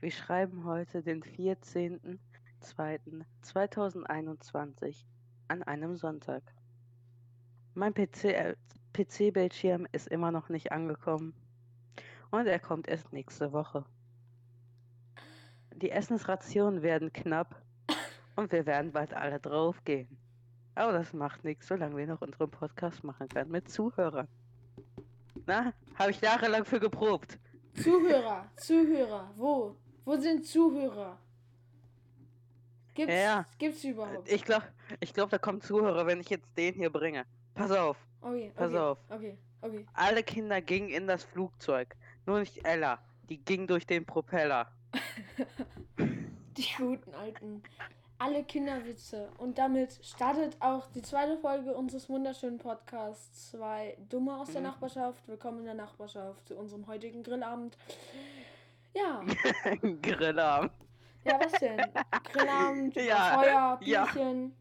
Wir schreiben heute den 14.02.2021 an einem Sonntag. Mein PC, äh, PC-Bildschirm ist immer noch nicht angekommen. Und er kommt erst nächste Woche. Die Essensrationen werden knapp und wir werden bald alle draufgehen. Aber das macht nichts, solange wir noch unseren Podcast machen können mit Zuhörern. Na, habe ich jahrelang für geprobt. Zuhörer, Zuhörer, wo? Wo sind Zuhörer? Gibt's, Ja. gibt's überhaupt? Ich glaube, ich glaub, da kommen Zuhörer, wenn ich jetzt den hier bringe. Pass auf, Okay, pass okay, auf. Okay, okay. Alle Kinder gingen in das Flugzeug. Nur nicht Ella. Die ging durch den Propeller. Die guten alten. Alle Kinderwitze. Und damit startet auch die zweite Folge unseres wunderschönen Podcasts. Zwei Dumme aus der Mhm. Nachbarschaft. Willkommen in der Nachbarschaft zu unserem heutigen Grillabend. Ja, Grillarm. ja, was denn? Grillabend, Ja, Feuer, ja. Bierchen.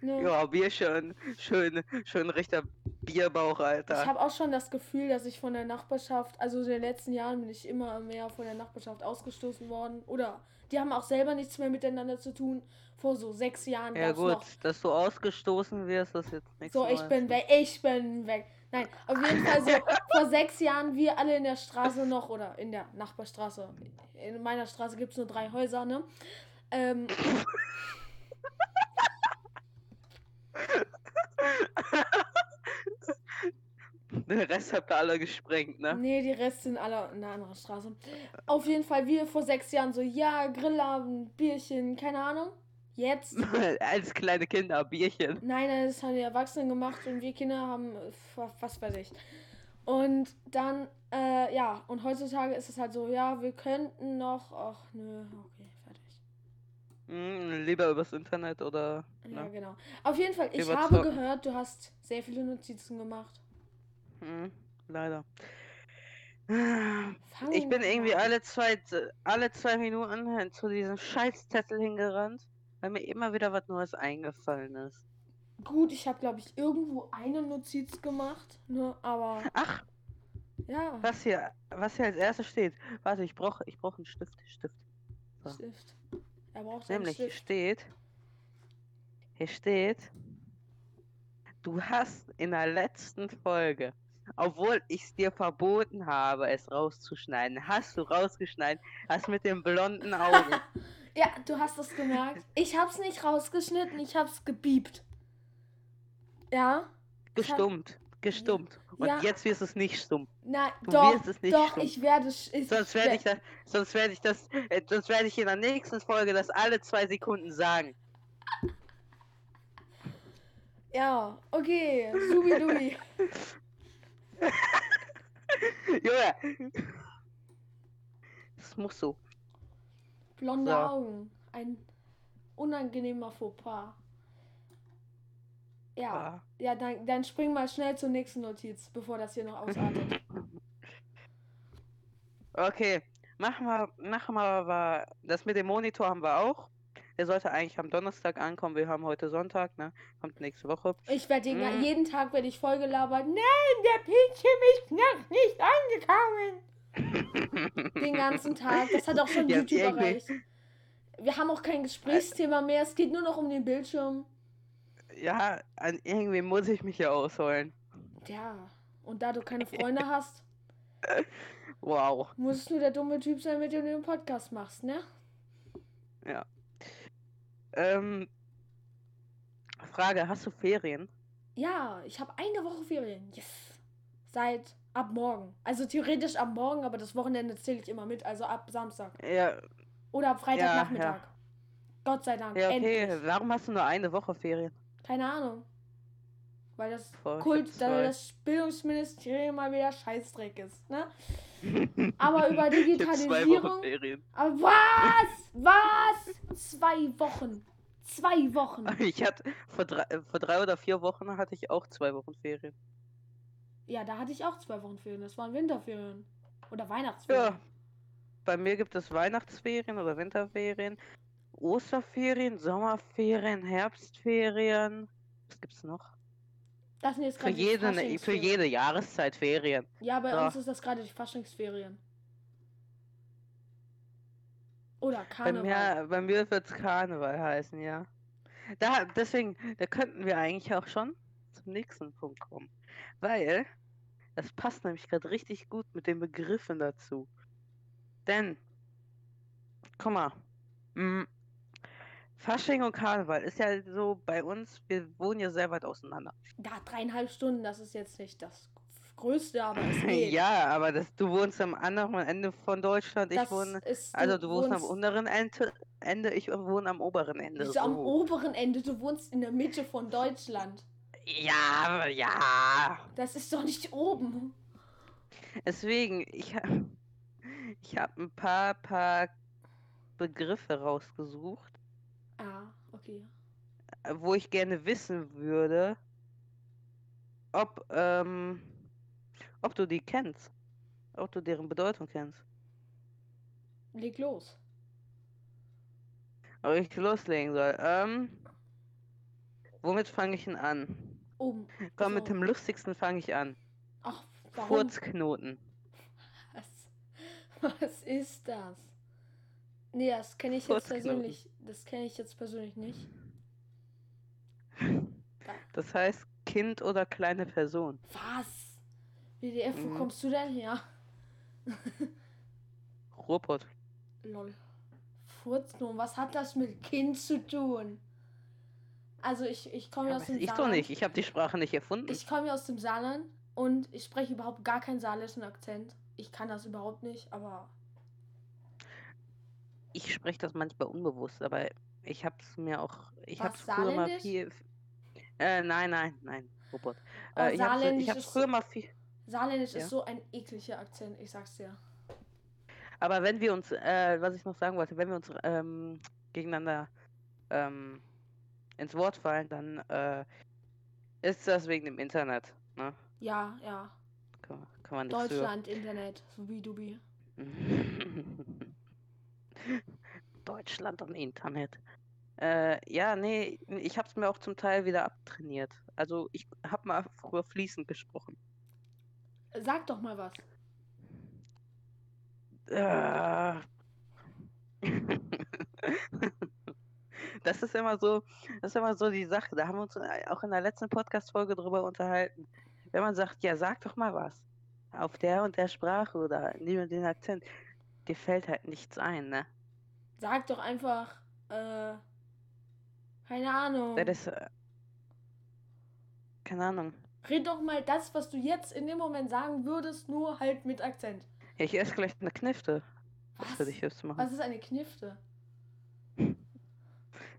Ne? Ja, Bier schön. Schön, schön richter Bierbauch, Ich Alter. habe auch schon das Gefühl, dass ich von der Nachbarschaft, also in den letzten Jahren bin ich immer mehr von der Nachbarschaft ausgestoßen worden. Oder die haben auch selber nichts mehr miteinander zu tun. Vor so sechs Jahren Ja gut, noch. dass du ausgestoßen wirst, ist jetzt nichts So, ich bin weg, ich bin weg. Nein, auf jeden Fall so vor sechs Jahren, wir alle in der Straße noch, oder in der Nachbarstraße. In meiner Straße gibt es nur drei Häuser, ne? Ähm, Den Rest habt ihr alle gesprengt, ne? nee, die Rest sind alle in einer anderen Straße. Auf jeden Fall, wir vor sechs Jahren so, ja, Grillabend, Bierchen, keine Ahnung. Jetzt Als kleine Kinder, Bierchen. Nein, nein, das haben die Erwachsenen gemacht und wir Kinder haben, äh, wa- was weiß ich. Und dann, äh, ja, und heutzutage ist es halt so, ja, wir könnten noch, ach nö, okay, fertig. Hm, lieber übers Internet oder. Ja, Ne? genau. Auf jeden Fall, ich habe Zocken. gehört, du hast sehr viele Notizen gemacht. Hm, leider. Fangen Ich bin irgendwie alle zwei, alle zwei Minuten zu diesem Scheißzettel hingerannt, weil mir immer wieder was Neues eingefallen ist. Gut, ich habe, glaube ich, irgendwo eine Notiz gemacht, ne, aber, Ach, ja, was hier, was hier als erstes steht. Warte, ich brauche ich brauch einen Stift. Stift. so. Stift. Er braucht einen Nämlich, hier Stift. steht, hier steht, du hast in der letzten Folge, obwohl ich es dir verboten habe, es rauszuschneiden, hast du rausgeschneiden, hast mit den blonden Augen. Ja, du hast es gemerkt. Ich hab's nicht rausgeschnitten, ich hab's gebiebt. Ja? gestummt, gestummt. Und Ja. jetzt wirst du es nicht stumm. Nein, Du doch, wirst es nicht doch, stumm. ich werde es. ich Sonst werde wer- ich das, sonst werde ich das, äh, sonst werde ich in der nächsten Folge das alle zwei Sekunden sagen. Ja, okay, subidubi. Junge! Das muss so. Blonde So. Augen. Ein unangenehmer Fauxpas. Ja, Ah. ja, dann, dann spring mal schnell zur nächsten Notiz, bevor das hier noch ausartet. Okay, machen wir, machen wir aber, das mit dem Monitor haben wir auch. Der sollte eigentlich am Donnerstag ankommen. Wir haben heute Sonntag, ne? Kommt nächste Woche. Ich werde Mm. jeden Tag werde ich voll gelabert. Nein, der Bildschirm ist noch nicht angekommen. Den ganzen Tag. Das hat auch schon Ja, YouTube erreicht. Wir haben auch kein Gesprächsthema mehr. Es geht nur noch um den Bildschirm. Ja, an irgendwie muss ich mich ja ausholen. Ja, und da du keine Freunde hast, Wow. musst du der dumme Typ sein, mit dem du den Podcast machst, ne? Ähm, Frage, hast du Ferien? Ja, ich habe eine Woche Ferien. Yes. Seit ab morgen. Also theoretisch ab morgen, aber das Wochenende zähle ich immer mit, also ab Samstag. Ja, Oder ab Freitagnachmittag. ja. Gott sei Dank. ja, okay. Endlich. Warum hast du nur eine Woche Ferien? Keine Ahnung. Weil das Boah, Kult, zwei. das Bildungsministerium mal wieder Scheißdreck ist, ne? Aber über Digitalisierung. Ferien. Aber was? Was? Zwei Wochen. Zwei Wochen. Ich hatte vor drei, vor drei oder vier Wochen hatte ich auch zwei Wochen Ferien. Ja, da hatte ich auch zwei Wochen Ferien. Das waren Winterferien. Oder Weihnachtsferien. Ja. Bei mir gibt es Weihnachtsferien oder Winterferien, Osterferien, Sommerferien, Herbstferien. Was gibt's noch? Das sind jetzt Für jede, ne, für Faschingsferien. jede Jahreszeit Ferien. Ja, bei So. uns ist das gerade die Faschingsferien. Oder Bei Karneval. mir, bei mir wird es Karneval heißen, ja. Da, deswegen, da könnten wir eigentlich auch schon zum nächsten Punkt kommen. Weil das passt nämlich gerade richtig gut mit den Begriffen dazu. Denn, guck mal, mm, Fasching und Karneval ist ja so bei uns, wir wohnen ja sehr weit auseinander. Ja, dreieinhalb Stunden, das ist jetzt nicht das Größte, aber es geht. Ja, aber das, du wohnst am anderen Ende von Deutschland, ich das wohne, ist, also du wohnst am unteren Ende, Ende ich wohne am oberen Ende. Bist du am so. oberen Ende, du wohnst in der Mitte von Deutschland. Ja, ja. Das ist doch nicht oben. Deswegen, ich, ha- ich habe ein paar, paar Begriffe rausgesucht, Ah, okay. wo ich gerne wissen würde, ob, ähm, ob du die kennst. Ob du deren Bedeutung kennst. Leg los. Ob ich loslegen soll. Ähm, womit fange ich denn an? Oben. Komm, mit Also, dem lustigsten fange ich an. Ach, warum? Furzknoten. Was, was ist das? Nee, das kenne ich jetzt persönlich. Das kenne ich jetzt persönlich nicht. Das heißt Kind oder kleine Person. Was? WDF, wo Mhm. kommst du denn her? Ruhrpott. Lol. Furzknoten, was hat das mit Kind zu tun? Also ich, ich komme Ja, aus dem ich doch Saarland. nicht. Ich habe die Sprache nicht erfunden. Ich komme ja aus dem Saarland und ich spreche überhaupt gar keinen saarländischen Akzent. Ich kann das überhaupt nicht, aber Ich spreche das manchmal unbewusst, aber ich habe es mir auch. Ich habe früher mal viel. Äh, nein, nein, nein, Robot. Oh, Äh, ich habe Saarländisch ich hab's ist- früher mal viel. saarländisch Ja. ist so ein ekliger Akzent, ich sag's dir. Aber wenn wir uns, äh, was ich noch sagen wollte, wenn wir uns ähm, gegeneinander ähm, ins Wort fallen, dann äh, ist das wegen dem Internet. Ne? Ja, ja. Kann, kann man nichts für. Deutschland, Internet, Subi-Dubi. Deutschland und Internet. Äh, ja, nee, ich habe es mir auch zum Teil wieder abtrainiert. Also ich habe mal früher fließend gesprochen. Sag doch mal was. Äh. Das ist immer so, das ist immer so die Sache. Da haben wir uns äh, auch in der letzten Podcast-Folge drüber unterhalten. Wenn man sagt, ja, sag doch mal was. Auf der und der Sprache oder in dem und den Akzent. Dir fällt halt nichts ein, ne? Sag doch einfach, äh, keine Ahnung. Das ist, äh, keine Ahnung. Red doch mal das, was du jetzt in dem Moment sagen würdest, nur halt mit Akzent. Ich esse gleich eine Knifte. Was für dich jetzt machen. Was ist eine Knifte?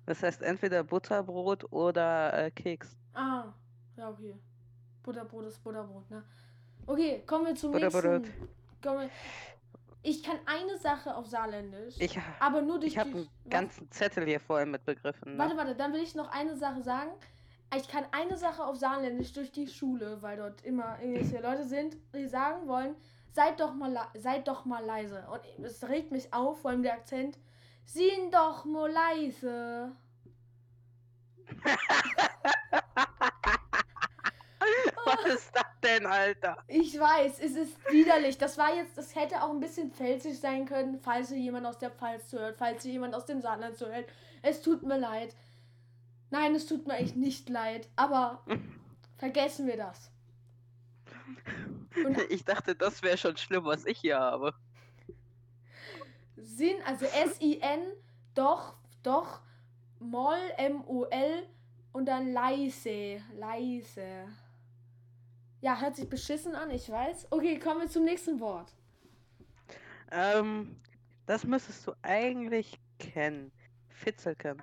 Das heißt entweder Butterbrot oder äh, Keks. Ah, ja, okay. Butterbrot ist Butterbrot, ne? Okay, kommen wir zum Butterbrot. nächsten. Kommen wir... Ich kann eine Sache auf Saarländisch, Ich, aber nur durch ich habe einen ganzen Zettel hier voll mit Begriffen. Warte, Ne? warte, dann will ich noch eine Sache sagen. Ich kann eine Sache auf Saarländisch durch die Schule, weil dort immer irgendwelche Leute sind, die sagen wollen, seid doch mal, seid doch mal leise. Und es regt mich auf, vor allem der Akzent. Sind doch mal leise. Was ist das denn, Alter? Ich weiß, es ist widerlich. Das war jetzt, das hätte auch ein bisschen pfälzisch sein können, falls hier jemand aus der Pfalz zuhört, falls hier jemand aus dem Saarland zuhört. Es tut mir leid. Nein, es tut mir echt nicht leid, aber vergessen wir das. Und Ich dachte, das wäre schon schlimm, was ich hier habe. Sin, also S-I-N, doch, doch, Moll, M-O-L und dann leise, leise. Ja, hört sich beschissen an, ich weiß. Okay, kommen wir zum nächsten Wort. Ähm, das müsstest du eigentlich kennen. Fitzelken.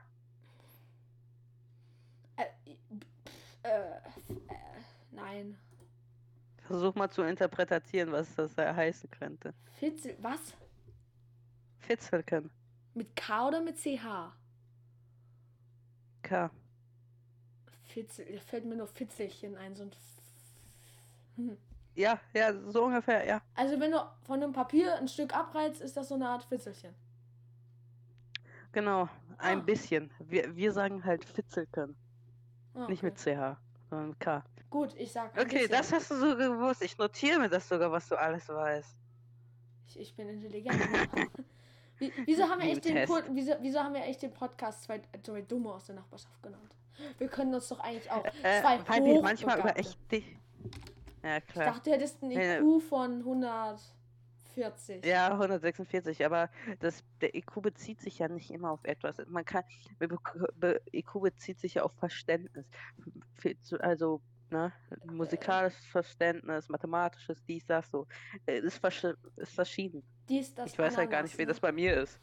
Äh, äh, äh, nein. Versuch mal zu interpretieren, was das da heißen könnte. Fitzel, was? Fitzelken. Mit K oder mit CH? K. Fitzel, da fällt mir nur Fitzelchen ein, so ein. F hm. Ja, ja, so ungefähr, ja. Also, wenn du von einem Papier ein Stück abreizt, ist das so eine Art Fitzelchen. Genau. Ein Ah. bisschen. Wir, wir sagen halt Fitzelken. Ah, Nicht okay. mit CH, sondern mit K. Gut, ich sag. Okay, bisschen. das hast du so gewusst. Ich notiere mir das sogar, was du alles weißt. Ich, ich bin intelligent. Wie, wieso, haben wir echt den. Pod, wieso, wieso haben wir echt den Podcast zwei, zwei Dumme aus der Nachbarschaft genannt? Wir können uns doch eigentlich auch Äh, zwei weil wir manchmal über echt dich. Ja, Ich klar. dachte, du hättest einen IQ von 140. Ja, 146, aber das, der IQ bezieht sich ja nicht immer auf etwas. Man kann, IQ bezieht sich ja auf Verständnis. Also, ne, musikalisches Verständnis, mathematisches, dies, das, so. Äh, Ist, versch- ist verschieden. Dies, das, Ich weiß ja gar Ananas, nicht, wie ne? das bei mir ist.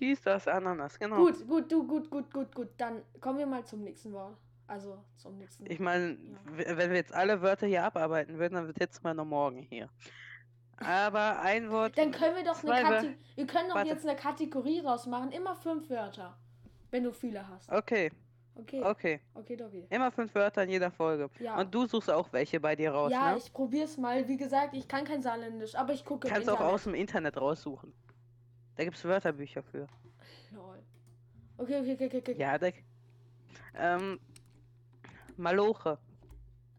Dies, das, Ananas, genau. Gut, gut, du, gut, gut, gut, gut. Dann kommen wir mal zum nächsten Wort. Also zum nächsten. Ich meine, Ja. wenn wir jetzt alle Wörter hier abarbeiten würden, dann sitzen wir noch morgen hier. Aber ein Wort. Dann können wir doch eine Kategorie. Wir können doch Warte. jetzt eine Kategorie draus machen. Immer fünf Wörter. Wenn du viele hast. Okay, Okay. okay. Okay, okay. Immer fünf Wörter in jeder Folge. Ja. Und du suchst auch welche bei dir raus, ja, ne? ich probier's mal. Wie gesagt, ich kann kein Saarländisch, aber ich gucke Kannst auch Internet. aus dem Internet raussuchen. Da gibt's Wörterbücher für. Lol. Okay, okay, okay, okay, okay. Ja, da. Ähm. Maloche.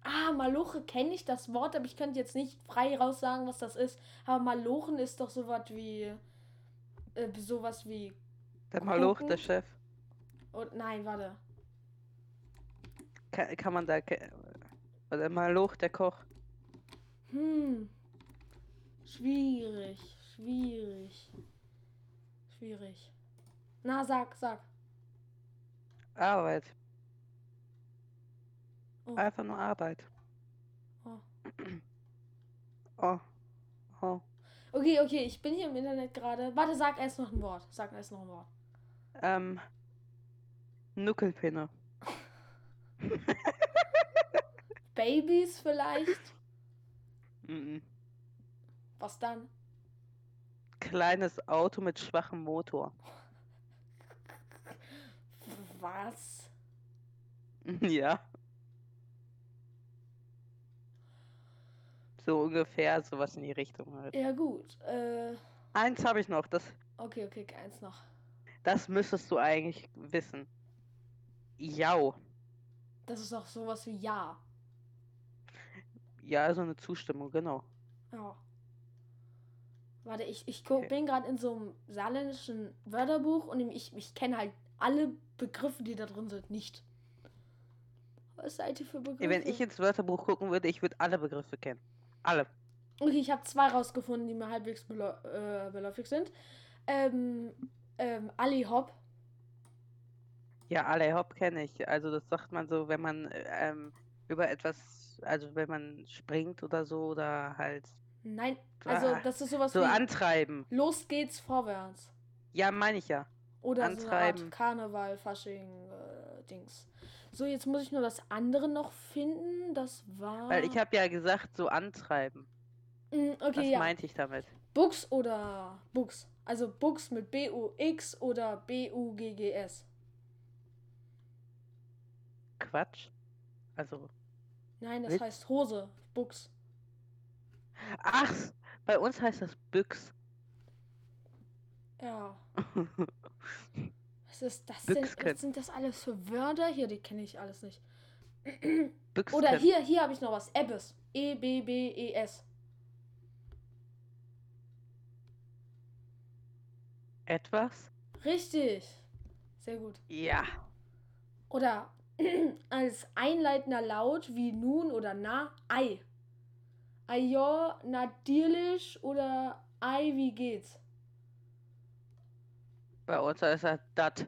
Ah, Maloche kenne ich das Wort, aber ich könnte jetzt nicht frei raus sagen, was das ist. Aber Malochen ist doch sowas wie. Äh, sowas wie. Der Maloch, der. Chef. Oh, nein, warte. Kann, kann man da. Oder Maloch, der Koch. Hm. Schwierig, schwierig. Schwierig. Na, sag, sag. Arbeit. Oh. Einfach nur Arbeit. Oh. Oh. Oh. Okay, okay, ich bin hier im Internet gerade. Warte, sag erst noch ein Wort. Sag erst noch ein Wort. Ähm. Nuckelpinne. Babys vielleicht? Mhm. Was dann? Kleines Auto mit schwachem Motor. Was? Ja. So ungefähr, sowas in die Richtung halt. Ja, gut. Äh, Eins habe ich noch, das, okay, okay, eins noch. das müsstest du eigentlich wissen. Jau. Das ist doch sowas wie Ja. Ja, so eine Zustimmung, genau. Ja. Warte, ich, ich guck, Okay. bin gerade in so einem saarländischen Wörterbuch und ich, ich kenne halt alle Begriffe, die da drin sind, nicht. Was seid ihr für Begriffe? Wenn ich ins Wörterbuch gucken würde, ich würde alle Begriffe kennen. Alle. Okay, ich habe zwei rausgefunden, die mir halbwegs beläu äh, beläufig sind. Ähm, ähm, Ali Hop. Ja, alle Hopp kenne ich. Also das sagt man so, wenn man äh, ähm, über etwas, also wenn man springt oder so oder halt Nein, also Ah, das ist sowas so wie antreiben. Los geht's vorwärts. Ja, meine ich ja. Oder so eine Antreiben. Art Karneval, Fasching, äh, Dings. So, jetzt muss ich nur das andere noch finden. Das war. Weil ich habe ja gesagt, so antreiben. Mm, okay, Was ja. meinte ich damit? Bux oder Bux. Also Bux mit B-U-X oder B-U-G-G-S. Quatsch. Also, Nein, das Witz? heißt Hose. Bux. ach, bei uns heißt das Büchs. Ja. Was ist das denn? Was sind das alles für Wörter? Hier, die kenne ich alles nicht. Oder hier, hier habe ich noch was. Ebbes. E E-B-B-E-S. Etwas? Richtig. Sehr gut. Ja. Oder als einleitender Laut wie nun oder na, Ei. Ajo, natürlich oder Ei, wie geht's? Bei uns heißt das dat.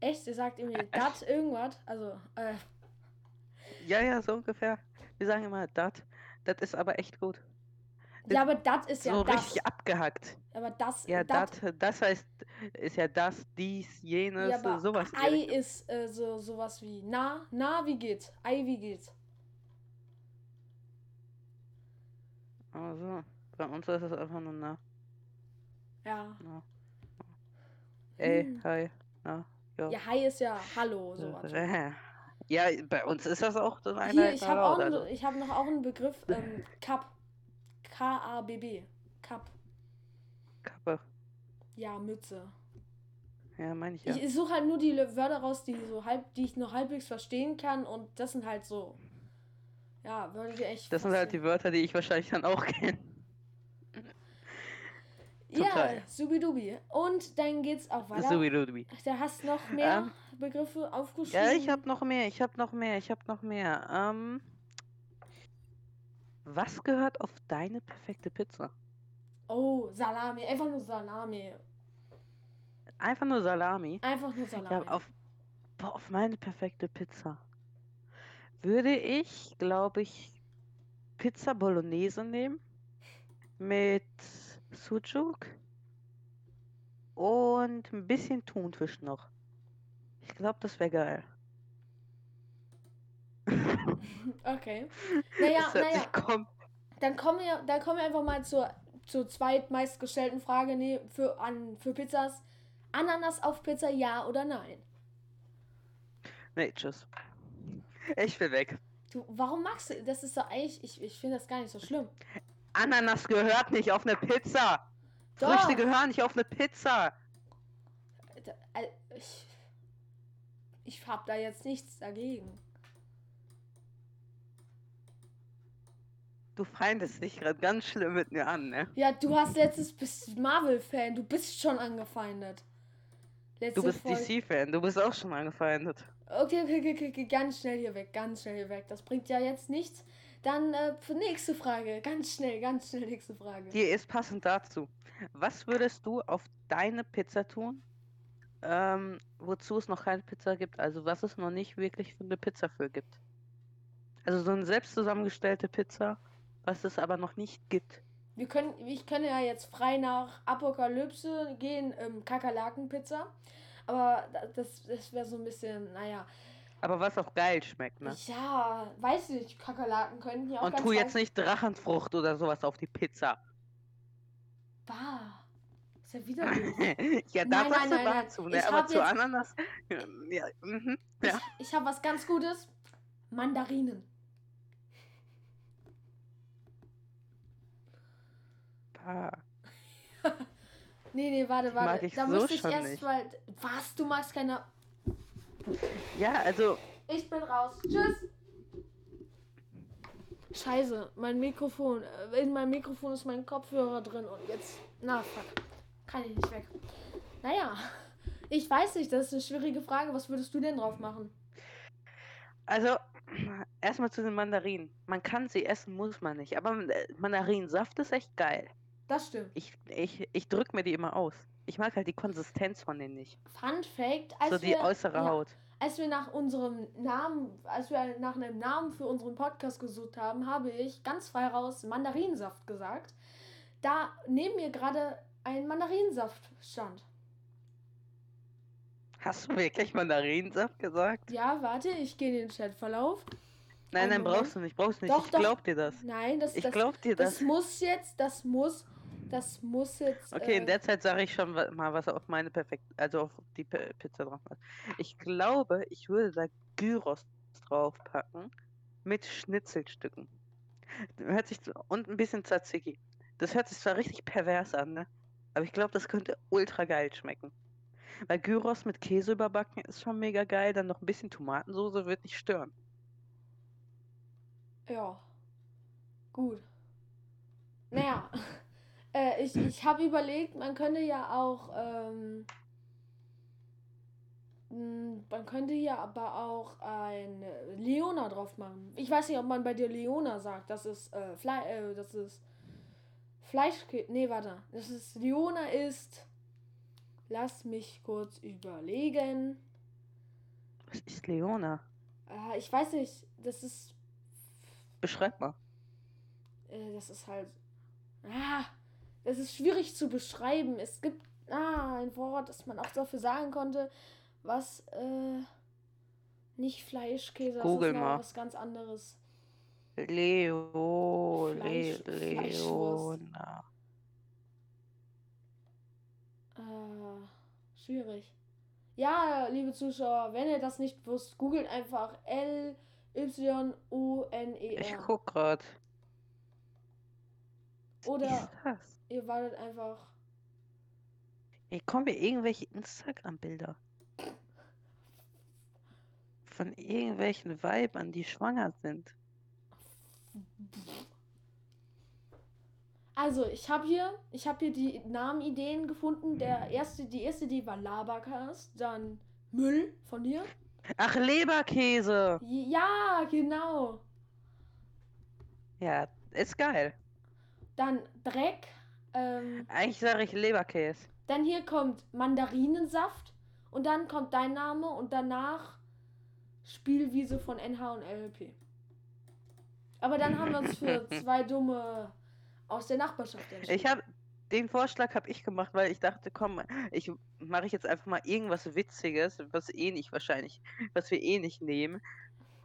Echt? Ihr sagt irgendwie dat irgendwas? Also, äh, Ja, ja, so ungefähr. Wir sagen immer dat. Das ist aber echt gut. Ja, aber dat ist ja so das. richtig abgehackt. Aber das, Ja, dat, das heißt, ist ja das, dies, jenes, ja, aber sowas. Ei ist äh, so sowas wie na, na, wie geht's? Ei, wie geht's? Also, bei uns ist es einfach nur na. Ja. na. Ey, Hm. hi, na, ja. Ja, Hi ist ja Hallo, sowas. Ja, bei uns ist das auch so ein Hier, ich habe also. habe noch auch einen Begriff, ähm, Cup. K-A-B-B. Cup. Kappe. Ja, Mütze. Ja, meine ich ja. Ich, suche halt nur die Wörter raus, die so halb, die ich noch halbwegs verstehen kann und das sind halt so. Ja, Wörter, die echt. Das sind halt die. Wörter, die ich wahrscheinlich dann auch kenne. Ja, Teil. subidubi. Und dann geht's auch weiter. Subidubi. Da hast noch mehr Ähm, Begriffe aufgeschrieben. Ja, ich habe noch mehr, ich habe noch mehr, ich habe noch mehr. Ähm, was gehört auf deine perfekte Pizza? Oh, Salami. Einfach nur Salami. Einfach nur Salami. Einfach nur Salami. Ja, auf, boah, auf meine perfekte Pizza würde ich, glaube ich, Pizza Bolognese nehmen mit Sucuk und ein bisschen Thunfisch noch. Ich glaube, das wäre geil. Okay. Naja, naja. Dann kommen wir, dann kommen wir einfach mal zur, zur zweitmeistgestellten Frage nee, für, an, für Pizzas. Ananas auf Pizza, ja oder nein? Nee, tschüss. Ich will weg. Du, warum magst du? Das ist doch eigentlich, ich, ich finde das gar nicht so schlimm. Ananas gehört nicht auf eine Pizza. Doch. Früchte gehören nicht auf eine Pizza. Äh, Ich, ich hab da jetzt nichts dagegen. Du feindest dich gerade ganz schlimm mit mir an, ne? Ja, du hast letztes bist Marvel-Fan, du bist schon angefeindet. Letzte Du bist DC-Fan, du bist auch schon angefeindet. Okay, okay, okay, okay, ganz schnell hier weg, ganz schnell hier weg. Das bringt ja jetzt nichts. Dann äh, für nächste Frage, ganz schnell, ganz schnell nächste Frage. Die ist passend dazu. Was würdest du auf deine Pizza tun, ähm, wozu es noch keine Pizza gibt? Also was es noch nicht wirklich für eine Pizza für gibt? Also so eine selbst zusammengestellte Pizza, was es aber noch nicht gibt. Wir können, ich kann ja jetzt frei nach Apokalypse gehen, ähm, Kakerlaken-Pizza. Aber da- das, das wäre so ein bisschen, naja. Aber was auch geil schmeckt, ne? Ja, weiß nicht, Kakerlaken könnten ja auch Und tu jetzt nicht Drachenfrucht oder sowas auf die Pizza. Bah. Ist ja widerlich. ja, Nein, da nein, nein, nein. dazu, ne? Ich Aber zu jetzt- Ananas. Ja, mhm, ja. Ich, ich habe was ganz Gutes. Mandarinen. Nee, nee, warte, warte. Mag ich da so müsste ich erst mal. Was? Du magst keine. ja, also Ich bin raus. Tschüss. Scheiße, mein Mikrofon. äh, In meinem Mikrofon ist mein Kopfhörer drin und jetzt. Na, fuck. Kann ich nicht weg. Naja, ich weiß nicht, das ist eine schwierige Frage. Was würdest du denn drauf machen? Also, erstmal zu den Mandarinen. Man kann sie essen, muss man nicht. Aber äh, Mandarinensaft ist echt geil. Das stimmt. Ich, ich, ich drück mir die immer aus. Ich mag halt die Konsistenz von denen nicht. Fun Fact: als so die wir, äußere ja, Haut. als wir nach unserem Namen, als wir nach einem Namen für unseren Podcast gesucht haben, habe ich ganz frei raus Mandarinensaft gesagt. Da neben mir gerade ein Mandarinensaft stand. Hast du wirklich Mandarinensaft gesagt? Ja, warte, ich gehe in den Chatverlauf. Nein, nein, brauchst du nicht, brauchst du nicht. Doch, ich doch. glaub dir das. Nein, das, Ich das, glaub dir das das. muss jetzt, das muss, das muss jetzt. Okay, in äh, der Zeit sage ich schon mal, was auf meine perfekt, also auf die P Pizza drauf hat. Ich glaube, ich würde da Gyros draufpacken mit Schnitzelstücken. Hört sich und ein bisschen Tzatziki. Das hört sich zwar richtig pervers an, ne? Aber ich glaube, das könnte ultra geil schmecken. Weil Gyros mit Käse überbacken ist schon mega geil. Dann noch ein bisschen Tomatensoße wird nicht stören. Ja. Gut. Naja. äh, ich ich habe überlegt, man könnte ja auch. Ähm, mh, man könnte ja aber auch ein äh, Leona drauf machen. Ich weiß nicht, ob man bei dir Leona sagt. Das ist äh, Fle äh, das ist Fleisch. Nee, warte. Das ist Leona ist. Lass mich kurz überlegen. Was ist Leona? Äh, ich weiß nicht. Das ist Beschreib mal. äh, das ist halt. Ah, das ist schwierig zu beschreiben. Es gibt ah, ein Wort, das man auch dafür sagen konnte, was äh, nicht Fleischkäse, das Google ist mal. was ganz anderes. Leo, Le Fleisch- Fleischwurst. Leona. Äh, schwierig. Ja, liebe Zuschauer, wenn ihr das nicht wisst, googelt einfach L Y O N E Ich R. guck grad. Oder ihr wartet einfach. Hier kommen mir irgendwelche Instagram-Bilder. Von irgendwelchen Weibern, die schwanger sind. Also, ich habe hier, ich habe hier die Namenideen gefunden. Der erste, die erste Idee war Labercast, dann Müll von dir. Ach, Leberkäse. Ja, genau. Ja, ist geil. Dann Dreck. Ähm, Eigentlich sage ich Leberkäse. dann hier kommt Mandarinensaft. Und dann kommt dein Name und danach Spielwiese von NH und LLP. Aber dann haben wir uns für zwei dumme aus der Nachbarschaft entschieden. Ich habe den Vorschlag habe ich gemacht, weil ich dachte, komm, ich mache ich jetzt einfach mal irgendwas Witziges, was eh nicht wahrscheinlich, was wir eh nicht nehmen.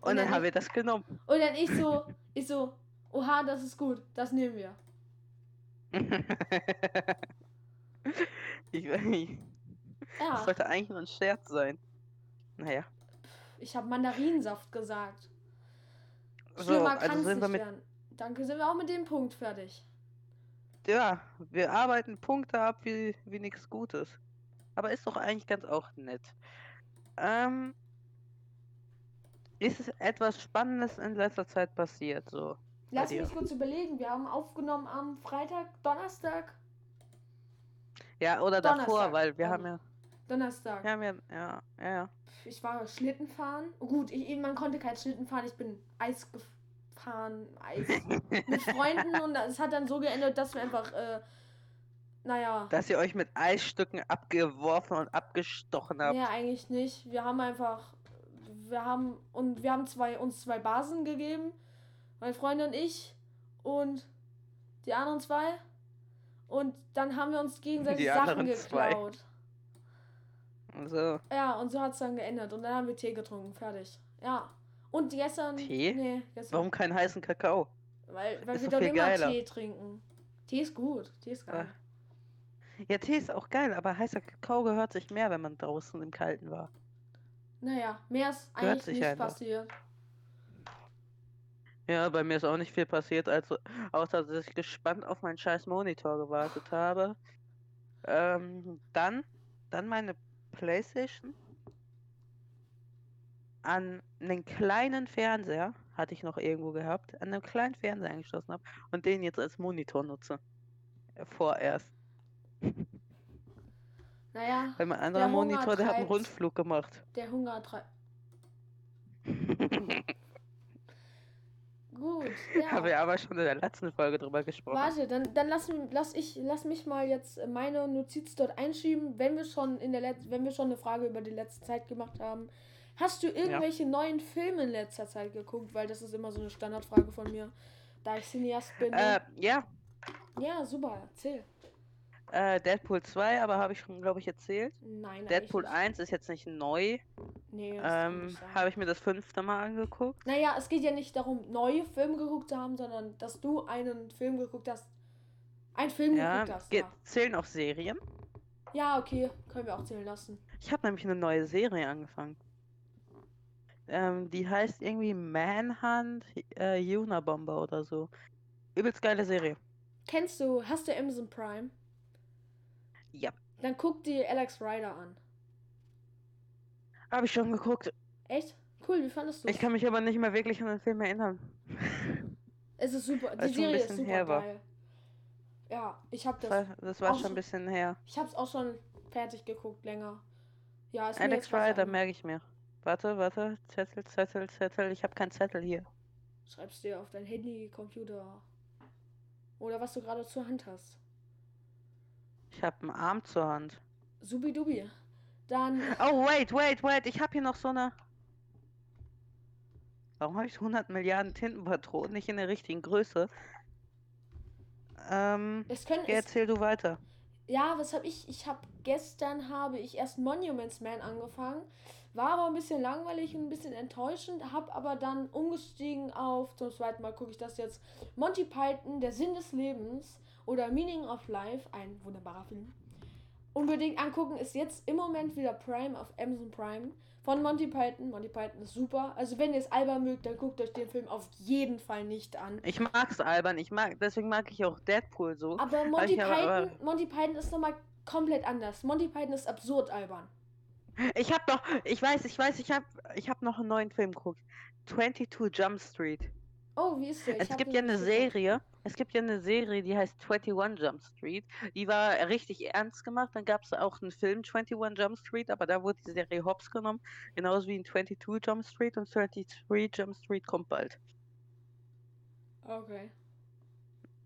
Und, Und dann dann haben wir das genommen. Und dann ich so, ich so, oha, das ist gut, das nehmen wir. ich, ich, Ja, das sollte eigentlich nur ein Scherz sein. Naja. ich habe Mandarinensaft gesagt. So, Schlimmer also kann es sind wir mit, werden. Danke, sind wir auch mit dem Punkt fertig. ja, wir arbeiten Punkte ab wie, wie nichts Gutes. Aber ist doch eigentlich ganz auch nett. Ähm, ist es etwas Spannendes in letzter Zeit passiert? So. Lass mich kurz überlegen. Wir haben aufgenommen am Freitag, Donnerstag, Ja, oder davor, Donnerstag, weil wir dann. haben ja, Donnerstag. wir haben ja, ja, ja, ja. Ich war Schlitten fahren. Gut, ich, man konnte kein Schlitten fahren. Ich bin Eis gefahren, Eis mit Freunden und es hat dann so geendet, dass wir einfach, äh, naja, Dass ihr euch mit Eisstücken abgeworfen und abgestochen habt. nee, eigentlich nicht. Wir haben einfach, wir haben und wir haben zwei uns zwei Basen gegeben, mein Freund und ich und die anderen zwei und dann haben wir uns gegenseitig Die Sachen zwei. geklaut. So. Ja, und so hat es dann geändert. Und dann haben wir Tee getrunken. Fertig. Ja. Und gestern. Tee? Nee, gestern. Warum keinen heißen Kakao? Weil, weil Ist wir doch immer geiler. Tee trinken. Tee ist gut. Tee ist geil. Ja, Tee ist auch geil, aber heißer Kakao gehört sich mehr, wenn man draußen im Kalten war. Naja, mehr ist eigentlich nicht einfach. passiert. Ja, bei mir ist auch nicht viel passiert, also außer dass ich gespannt auf meinen scheiß Monitor gewartet habe. Ähm, dann, dann meine Playstation an einen kleinen Fernseher, hatte ich noch irgendwo gehabt, an einen kleinen Fernseher angeschlossen habe und den jetzt als Monitor nutze. Äh, Vorerst. Naja, Weil mein anderer Monitor, der hat einen. Rundflug gemacht. der Hunger treibt. Gut, Haben ja. wir aber schon in der letzten Folge drüber gesprochen. Warte, dann, dann lass, lass, ich, lass mich mal jetzt meine Notiz dort einschieben, wenn wir schon in der Letz wenn wir schon eine Frage über die letzte Zeit gemacht haben. Hast du irgendwelche neuen Filme in letzter Zeit geguckt? Weil das ist immer so eine Standardfrage von mir, da ich Cineast bin. Äh, ja, ja, super, erzähl. Äh, Deadpool 2, aber habe ich schon, glaube ich, erzählt. Nein, Deadpool nicht. 1 ist jetzt nicht neu. Nee, Ähm, habe ich mir das fünfte Mal angeguckt. Naja, es geht ja nicht darum, neue Filme geguckt zu haben, sondern dass du einen Film geguckt hast. Einen Film Ja, geguckt hast. geht, Ja. zählen auch Serien. ja, okay, können wir auch zählen lassen. Ich habe nämlich eine neue Serie angefangen. Ähm, die heißt irgendwie Manhunt äh, Unabomber oder so. Übelst geile Serie. Kennst du, hast du Amazon Prime? Ja. Dann guck dir Alex Rider an. Habe ich schon geguckt. Echt? Cool, wie fandest du Ich kann mich aber nicht mehr wirklich an den Film erinnern. Es ist super. Die es Serie ist bisschen super her war. geil. Ja, ich hab Das das. war, das war auch schon ein bisschen her. Ich hab's auch schon fertig geguckt, länger. Ja, ist Alex an- merke ich mir. Warte, warte. Zettel, Zettel, Zettel. Ich habe keinen Zettel hier. Schreibst dir auf dein Handy, Computer. Oder was du gerade zur Hand hast. Ich habe einen Arm zur Hand. Subidubi. Dann. Oh, wait, wait, wait. Ich habe hier noch so eine. Warum habe ich 100 Milliarden Tintenpatronen nicht in der richtigen Größe? Ähm, Es können. ja, Es, erzähl du weiter. ja, was habe ich? Ich habe gestern habe ich erst Monuments Man angefangen. War aber ein bisschen langweilig und ein bisschen enttäuschend. Hab aber dann umgestiegen auf, zum zweiten Mal gucke ich das jetzt, Monty Python, der Sinn des Lebens oder Meaning of Life, ein wunderbarer Film. Unbedingt angucken, ist jetzt im Moment wieder Prime auf Amazon Prime von Monty Python. Monty Python ist super. Also wenn ihr es albern mögt, dann guckt euch den Film auf jeden Fall nicht an. Ich mag's albern. Ich mag, deswegen mag ich auch Deadpool so. Aber Monty ich aber- Python, Monty Python ist nochmal komplett anders. Monty Python ist absurd albern. Ich hab doch, ich weiß, ich weiß, ich hab, ich hab noch einen neuen Film geguckt. 22 Jump Street. Oh, wie ist der? Es gibt ja eine. Serie, es gibt ja eine Serie, die heißt 21 Jump Street. Die war richtig ernst gemacht. Dann gab es auch einen Film 21 Jump Street, aber da wurde die Serie hops genommen. Genauso wie in 22 Jump Street und 33 Jump Street kommt bald. Okay.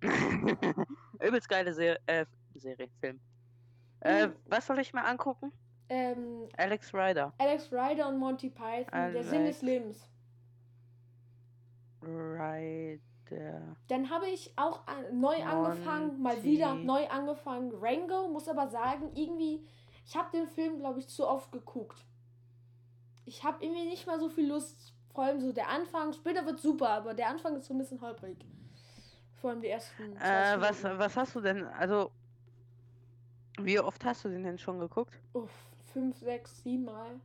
Übelst geile Ser äh, Serie, Film. Äh, Hm. was soll ich mir angucken? Ähm, Alex Rider. Alex Ryder und Monty Python, der Sinn des Alex. Lebens. Rider. Dann habe ich auch neu angefangen, mal wieder Monty. neu angefangen. Rango, muss aber sagen, irgendwie, ich habe den Film, glaube ich, zu oft geguckt. Ich habe irgendwie nicht mal so viel Lust. Vor allem so der Anfang, später wird super, aber der Anfang ist so ein bisschen holprig. Vor allem die ersten. 20 Äh, was, was hast du denn, also, wie oft hast du den denn schon geguckt? Uff, fünf, sechs, sieben Mal.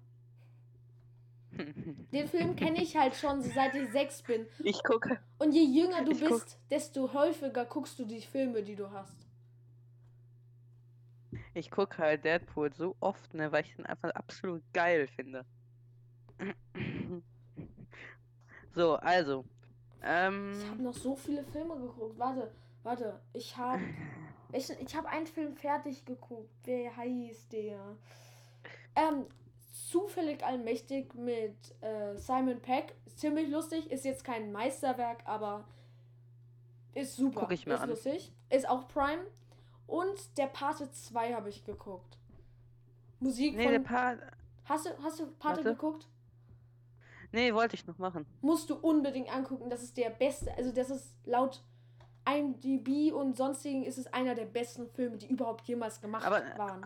Den Film kenne ich halt schon, seit ich sechs bin. ich gucke. Und je jünger du Ich guck- bist, desto häufiger guckst du die Filme, die du hast. Ich gucke halt Deadpool so oft, ne, weil ich den einfach absolut geil finde. So, also. Ähm, Ich habe noch so viele Filme geguckt. Warte, warte. Ich habe ich, ich habe einen Film fertig geguckt. Wer heißt der? Ähm, zufällig allmächtig mit äh, Simon Peck. Ist ziemlich lustig. Ist jetzt kein Meisterwerk, aber ist super. Guck ich mir ist an. lustig. Ist auch Prime. Und der Pate 2 habe ich geguckt. Musik nee, von. der Part. hast du, hast du Pate Warte. geguckt? Nee, wollte ich noch machen. musst du unbedingt angucken. Das ist der beste, also das ist laut IMDb und sonstigen ist es einer der besten Filme, die überhaupt jemals gemacht Aber- waren.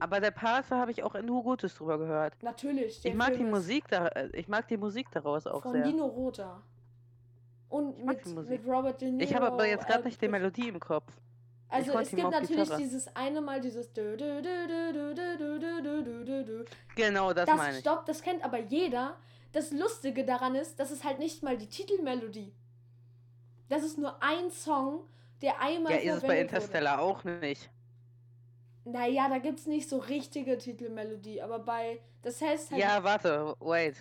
Aber der Parser habe ich auch nur Gutes drüber gehört. Natürlich. ich mag die Musik da, ich mag die Musik daraus auch von sehr. Von Nino Rota. Und mit, mit, Robert De Niro. Ich habe aber jetzt gerade äh, nicht die Melodie im Kopf. Also es gibt natürlich dieses eine Mal dieses Genau, das, das meine ich. Stopp, das kennt aber jeder. Das Lustige daran ist, das ist halt nicht mal die Titelmelodie. Das ist nur ein Song, der einmal Ja, ist es bei Interstellar wurde. auch nicht. Naja, da gibt's nicht so richtige Titelmelodie, aber bei. Das heißt halt. Ja, warte, wait.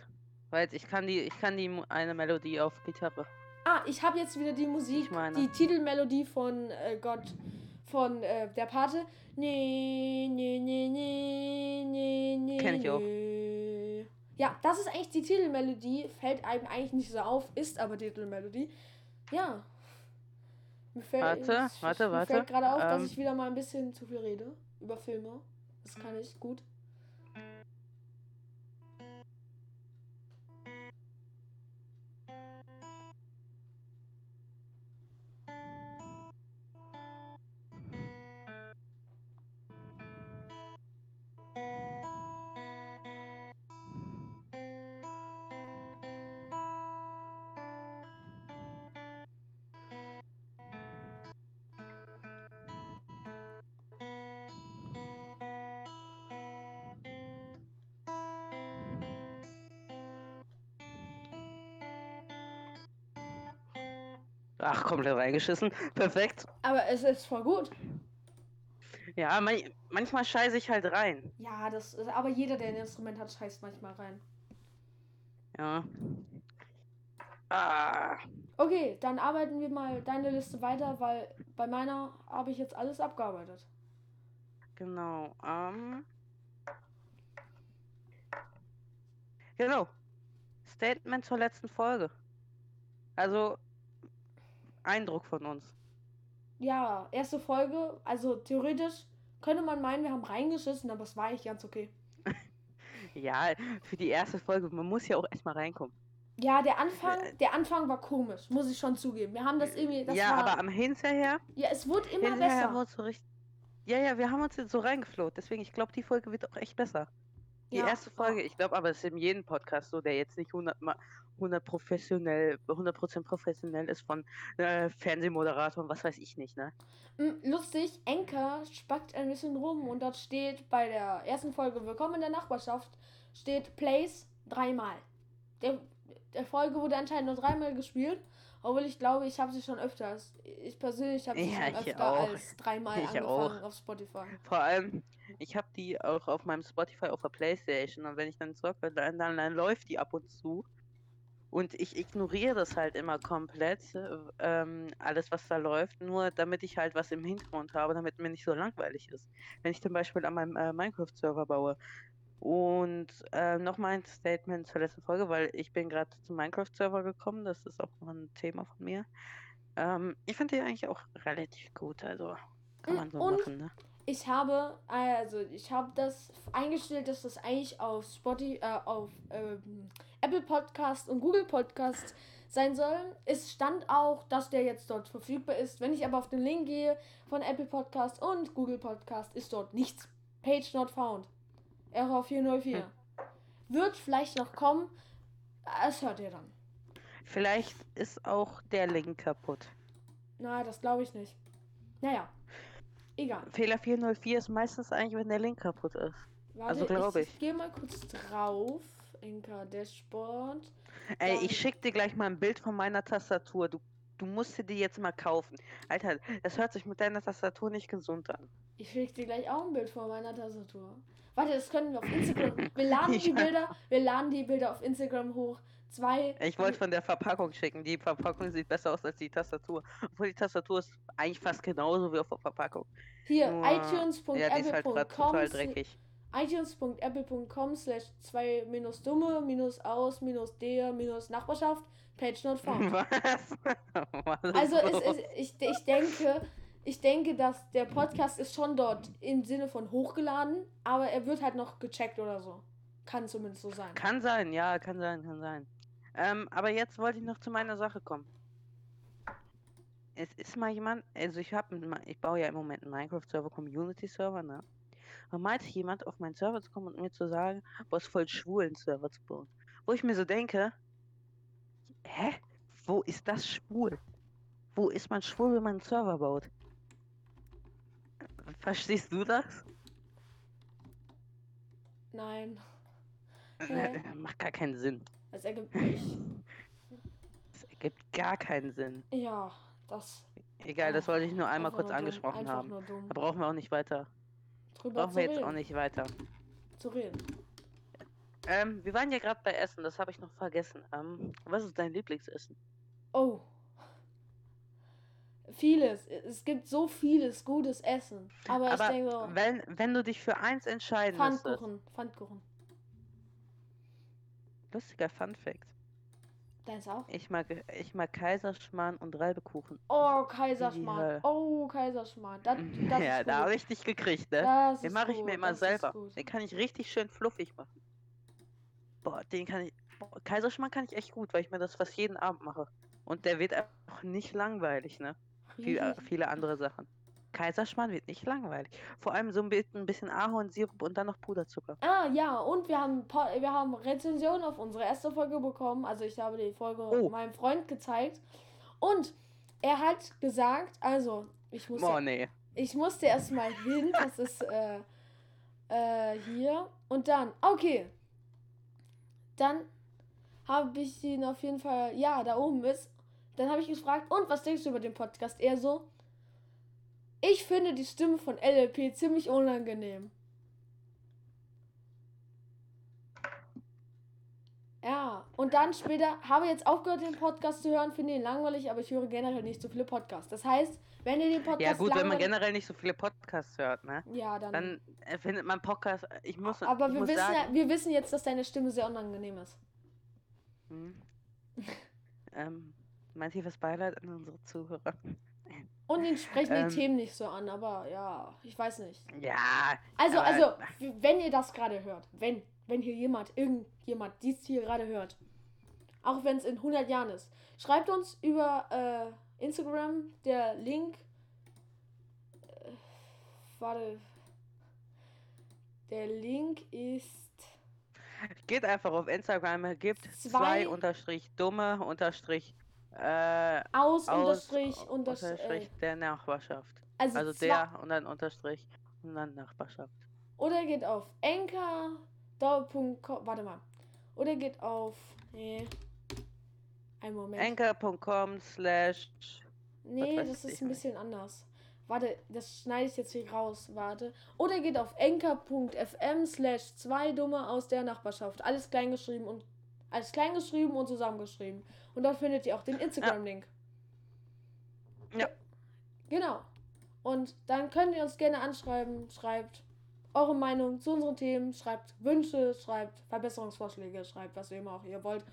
Wait, ich kann die, ich kann die eine Melodie auf Gitarre. Ah, ich habe jetzt wieder die Musik, die Titelmelodie von äh, Gott, von äh, der Pate. Nee, nee, nee, nee, nee, nee. Kenn ich auch. Ja, das ist eigentlich die Titelmelodie. Fällt einem eigentlich nicht so auf, ist aber Titelmelodie. Ja. Mir fällt, Warte, ich, warte, mir warte. fällt gerade auf, dass Ähm. ich wieder mal ein bisschen zu viel rede über Filme. Das kann ich gut. Ach, komplett reingeschissen. Perfekt. Aber es ist voll gut. Ja, man, manchmal scheiße ich halt rein. Ja, das ist, aber jeder, der ein Instrument hat, scheißt manchmal rein. Ja. Ah. Okay, dann arbeiten wir mal deine Liste weiter, weil bei meiner habe ich jetzt alles abgearbeitet. Genau. Ähm. Genau. Statement zur letzten Folge. Also, Eindruck von uns. Ja, erste Folge, also theoretisch könnte man meinen, wir haben reingeschissen, aber es war eigentlich ganz okay. Ja, für die erste Folge, man muss ja auch erstmal reinkommen. Ja, der Anfang, der Anfang war komisch, muss ich schon zugeben. Wir haben das irgendwie, das ja, war, aber am hinterher, ja, es wurde immer hinterher besser. wurde so richtig. Ja, ja, wir haben uns jetzt so reingefloht. Deswegen, ich glaube, die Folge wird auch echt besser. Die Ja, erste Folge, ich glaube aber, es ist in jedem Podcast so, der jetzt nicht 100, mal 100 professionell, 100% professionell ist von äh, Fernsehmoderator und was weiß ich nicht, ne? Mm, Lustig, Enker spackt ein bisschen rum und dort steht bei der ersten Folge Willkommen in der Nachbarschaft steht Plays dreimal. Der, der Folge wurde anscheinend nur dreimal gespielt, obwohl ich glaube, ich habe sie schon öfters. Ich persönlich habe sie Ja, schon öfter auch. als dreimal Ich angefangen auch. auf Spotify. Vor allem, ich habe die auch auf meinem Spotify auf der Playstation und wenn ich dann zocke, dann, dann, dann läuft die ab und zu. Und ich ignoriere das halt immer komplett, äh, ähm, alles was da läuft, nur damit ich halt was im Hintergrund habe, damit mir nicht so langweilig ist. Wenn ich zum Beispiel an meinem äh, Minecraft-Server baue. Und äh, noch mal ein Statement zur letzten Folge, weil ich bin gerade zum Minecraft-Server gekommen, das ist auch noch ein Thema von mir. Ähm, ich finde die eigentlich auch relativ gut, also kann Mm, man so und- machen, ne? Ich habe, also ich habe das eingestellt, dass das eigentlich auf Spotify, äh, auf ähm, Apple Podcast und Google Podcast sein soll. Es stand auch, dass der jetzt dort verfügbar ist. Wenn ich aber auf den Link gehe von Apple Podcast und Google Podcast, ist dort nichts. Page not found. Error 404. Hm. Wird vielleicht noch kommen. Das hört ihr dann. Vielleicht ist auch der Link kaputt. Na, das glaube ich nicht. Naja. Egal. Fehler 404 ist meistens eigentlich, wenn der Link kaputt ist. Warte, Also glaube ich. ich. gehe mal kurz drauf. Enka Dashboard. Ey, Dann- ich schick dir gleich mal ein Bild von meiner Tastatur. Du, du musst sie dir jetzt mal kaufen. Alter, das hört sich mit deiner Tastatur nicht gesund an. Ich schicke dir gleich auch ein Bild von meiner Tastatur. Warte, das können wir auf Instagram. Wir laden die. Bilder, wir laden die Bilder auf Instagram hoch. Zwei. Ich wollte von der Verpackung schicken. Die Verpackung sieht besser aus als die Tastatur. Obwohl die Tastatur ist eigentlich fast genauso wie auf der Verpackung. hier iTunes.apple.com Ja, die ist halt gerade total dreckig. iTunes.apple.com slash 2 minus dumme minus aus minus der minus Nachbarschaft Page not found. Was? Also so? es ist, ich, ich denke, ich denke, dass der Podcast ist schon dort im Sinne von hochgeladen, aber er wird halt noch gecheckt oder so. Kann zumindest so sein. Kann sein, ja, kann sein, kann sein. Ähm, aber jetzt wollte ich noch zu meiner Sache kommen. Es ist mal jemand, also ich habe, ich baue ja im Moment einen Minecraft-Server, Community-Server, ne? Und meinte jemand auf meinen Server zu kommen und mir zu sagen, ist voll schwul, einen Server zu bauen. Wo ich mir so denke, hä? Wo ist das schwul? Wo ist man schwul, wenn man einen Server baut? Verstehst du das? Nein, Hä? Macht gar keinen Sinn. es ergibt nicht. Es ergibt gar keinen Sinn. Ja, das. Egal, das wollte ich nur einmal kurz nur dumm, angesprochen einfach haben. Dumm. Da brauchen wir auch nicht weiter. Drüber Brauchen wir jetzt reden. auch nicht weiter. Zu reden. Ähm, wir waren ja gerade bei Essen, das habe ich noch vergessen. Ähm, was ist dein Lieblingsessen? Oh. Vieles. Es gibt so vieles gutes Essen. Aber, ich Aber denke so, wenn, wenn du dich für eins entscheiden müsstest. Pfannkuchen. Pfannkuchen. Lustiger Fun Fact. Deins auch? Ich mag, ich mag Kaiserschmarrn und Reibekuchen. Oh, Kaiserschmarrn. Oh, Kaiserschmarrn. Das, das ja, da habe ich dich gekriegt, ne? Das Den mache ich mir immer das selber. Den kann ich richtig schön fluffig machen. Boah, den kann ich. Boah, Kaiserschmarrn kann ich echt gut, weil ich mir das fast jeden Abend mache. Und der wird auch nicht langweilig, ne? Wie äh, viele andere Sachen. Kaiserschmarrn wird nicht langweilig. Vor allem so ein bi- ein bisschen Ahornsirup und dann noch Puderzucker. Ah, ja, und wir haben, wir haben Rezensionen auf unsere erste Folge bekommen. Also ich habe die Folge Oh. meinem Freund gezeigt. Und er hat gesagt, also, ich muss Boah, nee. Ich musste erstmal hin, das ist äh, äh, hier. Und dann, okay. Dann habe ich ihn auf jeden Fall, ja, da oben ist. Dann habe ich gefragt, und was denkst du über den Podcast? Er so, ich finde die Stimme von LLP ziemlich unangenehm. Ja, und dann später habe ich jetzt aufgehört, den Podcast zu hören, finde ihn langweilig, aber ich höre generell nicht so viele Podcasts. Das heißt, wenn ihr den Podcast Ja gut, wenn man generell nicht so viele Podcasts hört, ne? ja, dann. Dann äh, findet man Podcast. Ich muss, aber ich wir muss wissen, sagen, wir wissen jetzt, dass deine Stimme sehr unangenehm ist. Hm. ähm, mein tiefes Beileid an unsere Zuhörer. Und ihn sprechen Ähm. die Themen nicht so an, aber ja, ich weiß nicht. Ja, Also, also, wenn ihr das gerade hört, wenn, wenn hier jemand, irgendjemand dies hier gerade hört, auch wenn es in 100 Jahren ist, schreibt uns über äh, Instagram, der Link, äh, warte, der Link ist geht einfach auf Instagram, gibt Zwei- zwei unterstrich dumme unterstrich äh, aus, aus unterstrich, unters, äh, unterstrich der Nachbarschaft. also, Also der und dann Unterstrich und dann Nachbarschaft. Oder geht auf enker.com. Warte mal. Oder geht auf. Nee. Ein Moment. Anchor.com slash nee, das ist ein nicht. bisschen anders. Warte, das schneide ich jetzt hier raus. Warte. Oder geht auf enker.fm slash zwei Dumme aus der Nachbarschaft. Alles klein geschrieben und Als klein geschrieben und zusammengeschrieben. Und dort findet ihr auch den Instagram-Link. Ja. Genau. Und dann könnt ihr uns gerne anschreiben. Schreibt eure Meinung zu unseren Themen. Schreibt Wünsche, schreibt Verbesserungsvorschläge, schreibt was immer auch ihr wollt.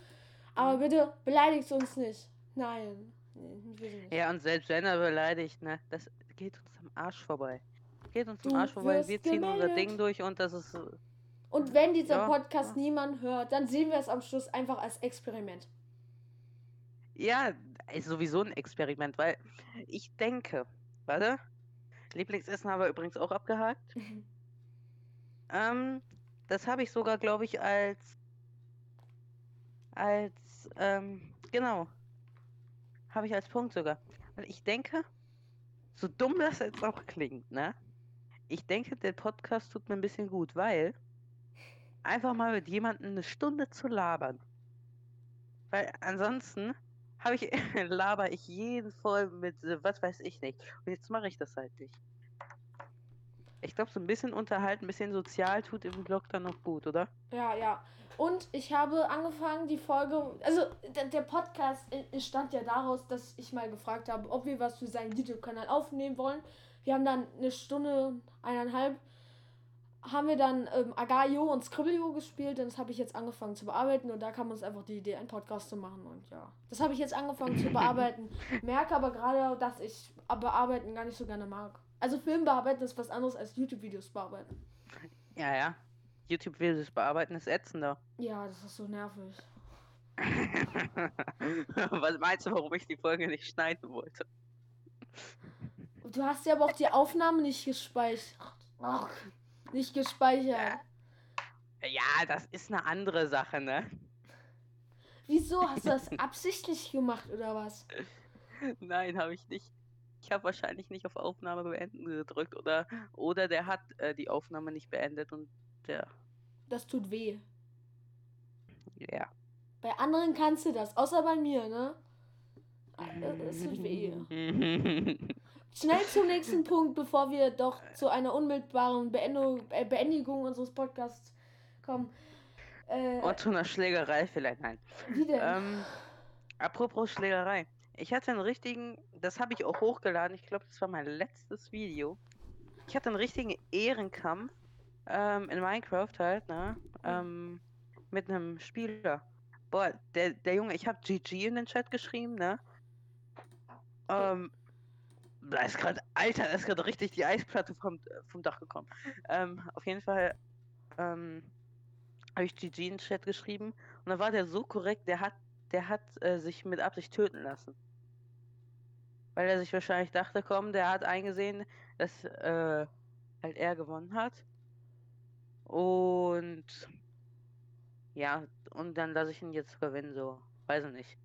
Aber bitte beleidigt uns nicht. Nein. Nee. Ja, und selbst wenn er beleidigt, ne, das geht uns am Arsch vorbei. Geht uns am Arsch vorbei, wir ziehen unser gemeldet. Ding durch und das ist. Und wenn dieser Ja, Podcast ja. niemand hört, dann sehen wir es am Schluss einfach als Experiment. Ja, ist sowieso ein Experiment, weil ich denke, warte, Lieblingsessen haben wir übrigens auch abgehakt. Ähm, das habe ich sogar, glaube ich, als, als, ähm, genau, habe ich als Punkt sogar. Und ich denke, so dumm das jetzt auch klingt, ne? Ich denke, der Podcast tut mir ein bisschen gut, weil einfach mal mit jemandem eine Stunde zu labern. Weil ansonsten habe ich, laber ich jeden voll mit, was weiß ich nicht. Und jetzt mache ich das halt nicht. Ich glaube, so ein bisschen unterhalten, ein bisschen sozial tut im Blog dann noch gut, oder? Ja, ja. Und ich habe angefangen, die Folge. Also, der, der Podcast äh, entstand ja daraus, dass ich mal gefragt habe, ob wir was für seinen YouTube-Kanal aufnehmen wollen. Wir haben dann eine Stunde, eineinhalb, haben wir dann ähm, Agayo und Scribblio gespielt. Und das habe ich jetzt angefangen zu bearbeiten. Und da kam uns einfach die Idee, einen Podcast zu machen. Und ja, das habe ich jetzt angefangen zu bearbeiten. Merke aber gerade, dass ich bearbeiten gar nicht so gerne mag. Also, Film bearbeiten ist was anderes als YouTube-Videos bearbeiten. Ja, ja. YouTube-Videos bearbeiten ist ätzender. Ja, das ist so nervig. was meinst du, warum ich die Folge nicht schneiden wollte? Du hast ja aber auch die Aufnahme nicht gespeichert. Ach, nicht gespeichert. Ja, das ist eine andere Sache, ne? Wieso hast du das absichtlich gemacht oder was? Nein, habe ich nicht. Ich habe wahrscheinlich nicht auf Aufnahme beenden gedrückt oder oder der hat äh, die Aufnahme nicht beendet und der Das tut weh. ja. Bei anderen kannst du das, außer bei mir, ne? Äh, Es tut weh. Schnell zum nächsten Punkt, bevor wir doch zu einer unmittelbaren Beendung, äh, Beendigung unseres Podcasts kommen. Äh, Und zu einer Schlägerei vielleicht, nein. wie denn? Ähm, apropos Schlägerei. Ich hatte einen richtigen, das habe ich auch hochgeladen, ich glaube, das war mein letztes Video. Ich hatte einen richtigen Ehrenkampf ähm, in Minecraft halt, ne? Ähm, mit einem Spieler. Boah, der, der Junge, ich habe GG in den Chat geschrieben, ne? Ähm, da ist gerade, Alter, da ist gerade richtig die Eisplatte vom, vom Dach gekommen. Ähm, auf jeden Fall, ähm, habe ich GG in den Chat geschrieben und dann war der so korrekt, der hat, der hat äh, sich mit Absicht töten lassen. Weil er sich wahrscheinlich dachte, komm, der hat eingesehen, dass äh, halt er gewonnen hat. Und ja, und dann lasse ich ihn jetzt gewinnen, so. Weiß ich nicht.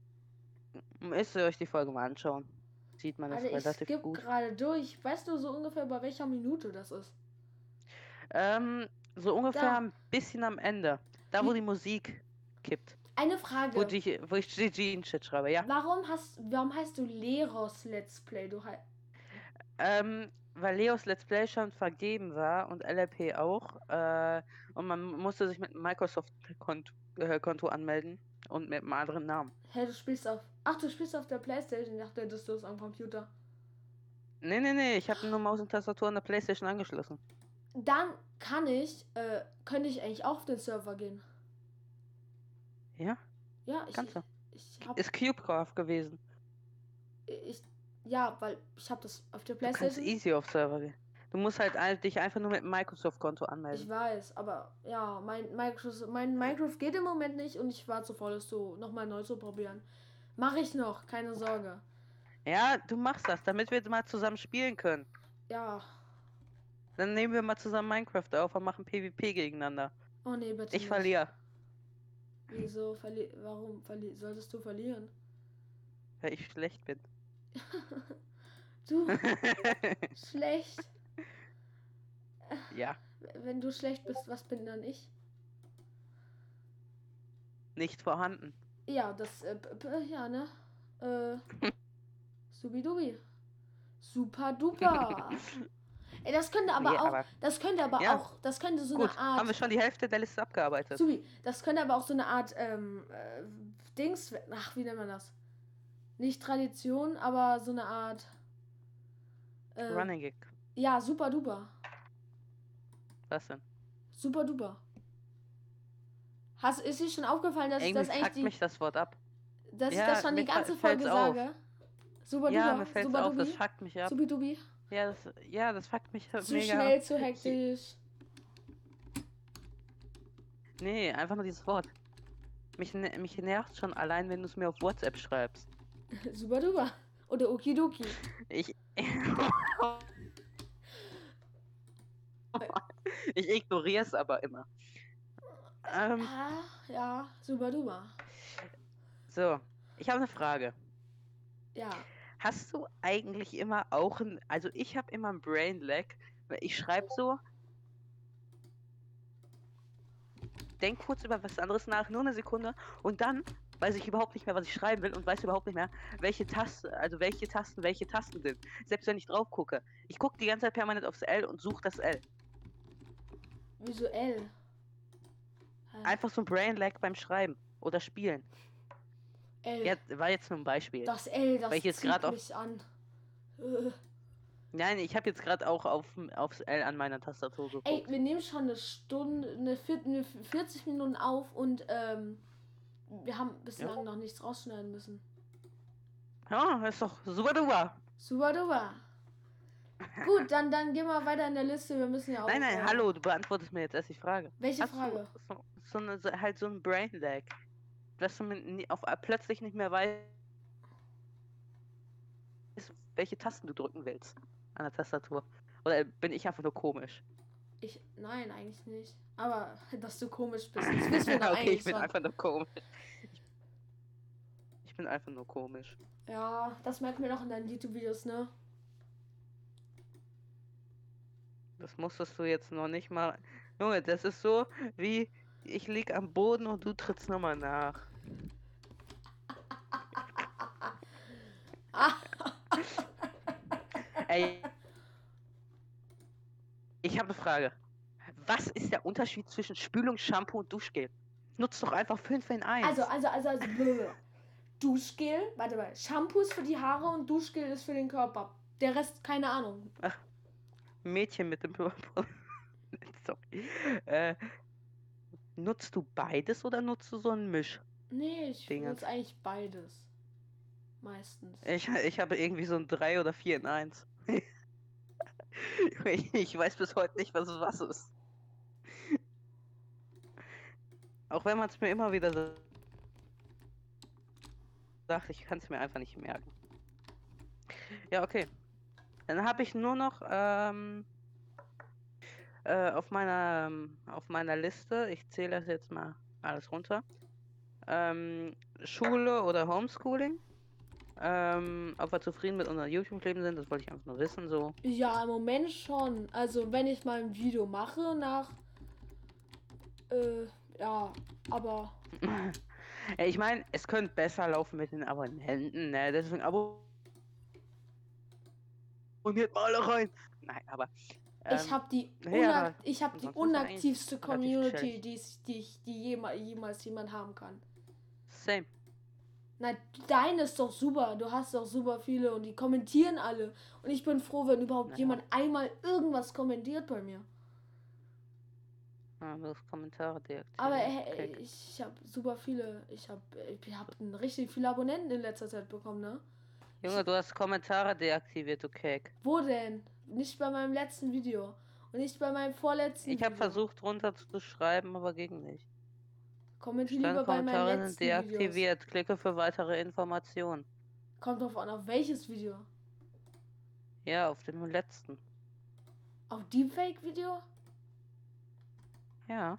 Müsst ihr euch die Folge mal anschauen. Sieht man das ich relativ skipp gut. gerade durch. Weißt du so ungefähr, bei welcher Minute das ist? Ähm, so ungefähr Da. ein bisschen am Ende. Da, wo Wie- die Musik kippt. Eine Frage. Wo, die, wo ich GG in Chat schreibe, ja. Warum hast, warum heißt du Leros Let's Play? Du hei- Ähm, weil Leos Let's Play schon vergeben war und LRP auch. Äh, und man musste sich mit einem Microsoft-Konto äh, Konto anmelden und mit einem anderen Namen. Hä, du spielst auf. Ach, du spielst auf der Playstation. Ich dachte, das ist am Computer. Nee, nee, nee, ich habe nur Maus und Tastatur an der Playstation angeschlossen. Dann kann ich, äh, könnte ich eigentlich auch auf den Server gehen. Ja, Ja, ich. kannst du. Ich hab. Ist Cubecraft gewesen. Ich, ja, weil ich habe das auf der Du kannst Playstation. easy auf Server gehen. Du musst halt ein- dich einfach nur mit einem Microsoft-Konto Ich anmelden. weiß, aber ja, mein Minecraft, mein Minecraft geht im Moment nicht und ich war zu voll, es so nochmal neu zu probieren. Mache ich noch, keine Sorge. Ja, du machst das, damit wir mal zusammen spielen können. Ja. Dann nehmen wir mal zusammen Minecraft auf und machen PvP gegeneinander. Oh nee, bitte. Ich nicht. verliere, Wieso verli Warum verli solltest du verlieren? weil ich schlecht bin. Du, schlecht. Ja, Wenn du schlecht bist, was bin dann ich? nicht vorhanden. Ja, das, äh, ja, ne? Äh, Subidubi. Super duper. Ey, das könnte aber Nee, auch, aber- das könnte aber Ja. auch, das könnte so Gut, eine Art, haben wir schon die Hälfte der Liste abgearbeitet. Subi, das könnte aber auch so eine Art, ähm, äh, Dings, ach, wie nennt man das? Nicht Tradition, aber so eine Art, äh, Running Gig. ja, super duper. Was denn? Super duper. Hast, ist dir schon aufgefallen, dass ich Irgendwie das eigentlich die, mich das Wort ab. dass ich Ja, das schon die ganze Folge sage? Super Ja, duper, mir fällt super auf, das dubi, fuckt mich ab. subi-dubi. Ja, das, ja, das fuckt mich Zu mega schnell, ab. zu hektisch. Nee, einfach nur dieses Wort. Mich, ne- mich nervt schon allein, wenn du es mir auf WhatsApp schreibst. super duper. Oder okidoki. Ich. ich ignoriere es aber immer. Ähm, Ah, ja, super duper. so, ich habe eine Frage. Ja. Hast du eigentlich immer auch ein. Also, ich habe immer ein Brain Lag. Ich schreibe so. Denk kurz über was anderes nach, nur eine Sekunde. Und dann weiß ich überhaupt nicht mehr, was ich schreiben will und weiß überhaupt nicht mehr, welche Taste, also welche Tasten, welche Tasten sind. Selbst wenn ich drauf gucke. Ich gucke die ganze Zeit permanent aufs L und suche das L. Visuell. Einfach so ein Brain Lag beim Schreiben oder Spielen. L. Ja, war jetzt nur ein Beispiel. Das L, das Weil ich jetzt zieht auf- mich an. Nein, ich habe jetzt gerade auch auf, aufs L an meiner Tastatur geguckt. Ey, wir nehmen schon eine Stunde, eine, vier, eine 40 Minuten auf und ähm, wir haben bislang Ja. noch nichts rausschneiden müssen. Ja, ist doch super duper. Super duper. Gut, dann, dann gehen wir weiter in der Liste. Wir müssen ja auch. Nein, nein, äh, hallo, du beantwortest mir jetzt erst die Frage. Welche Hast Frage? Du so, so, eine, halt so ein Brain Lag. Dass du mit, auf, plötzlich nicht mehr weißt, welche Tasten du drücken willst an der Tastatur. Oder bin ich einfach nur komisch? Ich, nein, eigentlich nicht. Aber dass du komisch bist, das wissen wir doch okay, ich bin schon. einfach nur komisch. Ich, bin einfach nur komisch. Ja, das merken wir noch in deinen YouTube-Videos, ne? Das musstest du jetzt noch nicht mal. Junge, das ist so wie ich lieg am Boden und du trittst nochmal nach. Ey. Ich habe eine Frage. Was ist der Unterschied zwischen Spülung, Shampoo und Duschgel? Nutzt doch einfach 5 in 1. also, also, also, also, blö. Duschgel, warte mal, Shampoo ist für die Haare und Duschgel ist für den Körper. Der Rest, keine Ahnung. Mädchen mit dem Purple. Sorry. Äh, nutzt du beides oder nutzt du so einen Misch? Nee, ich nutze eigentlich beides. Meistens. Ich, ich habe irgendwie so ein 3 oder 4 in 1. ich, weiß bis heute nicht, was es was ist. Auch wenn man es mir immer wieder so sagt, ich kann es mir einfach nicht merken. Ja, okay. Dann habe ich nur noch ähm, äh, auf meiner ähm, auf meiner Liste, ich zähle das jetzt mal alles runter. Ähm, Schule oder Homeschooling. Ähm, ob wir zufrieden mit unserem YouTube-Leben sind, das wollte ich einfach nur wissen, so. Ja, im Moment schon. Also, wenn ich mal ein Video mache nach. Äh, ja, aber. Ich meine, es könnte besser laufen mit den Abonnenten, ne? Deswegen abo abonniert mal alle rein. Nein, aber. ich ähm, habe die, aber ich hab die unaktivste Community, die, die, ich- die jema jemals jemand haben kann. Same. Na, deine ist doch super. Du hast doch super viele und die kommentieren alle. Und ich bin froh, wenn überhaupt Naja. jemand einmal irgendwas kommentiert bei mir. Ah, du hast Kommentare deaktiviert. Aber äh, Okay. ich habe super viele. Ich habe ich hab richtig viele Abonnenten in letzter Zeit bekommen, ne? Junge, du hast Kommentare deaktiviert, du Cake. Wo denn? Nicht bei meinem letzten Video. Und nicht bei meinem vorletzten Ich habe versucht runter zu schreiben, aber ging nicht. Kommentier Deine lieber bei Kommentare letzten sind deaktiviert. Klicke für weitere Informationen. Videos. Kommt drauf an, auf welches Video? Ja, auf dem letzten. Auf Deepfake-Video? Ja.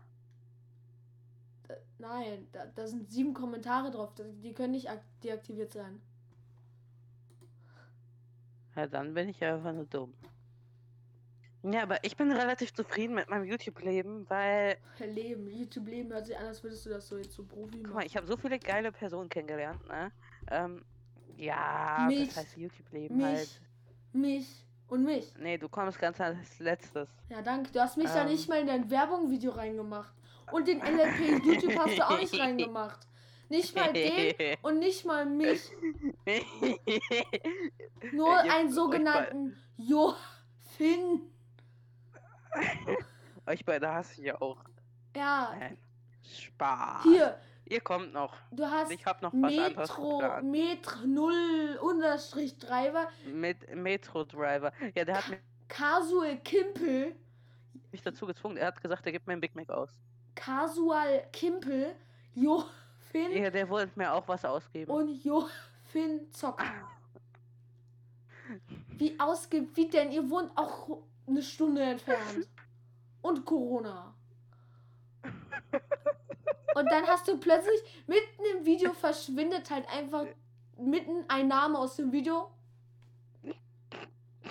Da, nein, da, da sind sieben Kommentare drauf. Die können nicht ak- deaktiviert sein. Ja, dann bin ich einfach nur dumm. Ja, aber ich bin relativ zufrieden mit meinem YouTube-Leben, weil, Leben, YouTube-Leben hört sich an, als würdest du das so jetzt so Profi guck mal, machen. ich habe so viele geile Personen kennengelernt, ne? Ähm, ja, Mich. das heißt YouTube-Leben Mich. halt. Mich Und mich. Nee, du kommst ganz als letztes. Ja, danke. Du hast mich ja Ähm. nicht mal in dein Werbung-Video reingemacht. Und den LLP YouTube hast du auch nicht reingemacht. Nicht mal den und nicht mal mich. Nur einen sogenannten Jo Finn. Euch beide hasse ich ja auch. Ja, Nein. Spaß. hier, Ihr kommt noch. du hast Ich hab noch was anderes Metro, geplant. Metro 0 Unterstrich Driver, Mit Metro Driver. Ja, der hat mich Casual Kimpel, nicht dazu gezwungen. Er hat gesagt, er gibt mir einen Big Mac aus. Casual Kimpel, Jo Finn Ja, der wollte mir auch was ausgeben. und Jo Finn zockt. Wie ausgibt, wie denn? Ihr wohnt auch eine Stunde entfernt. Und Corona. Und dann hast du plötzlich mitten im Video verschwindet halt einfach mitten ein Name aus dem Video.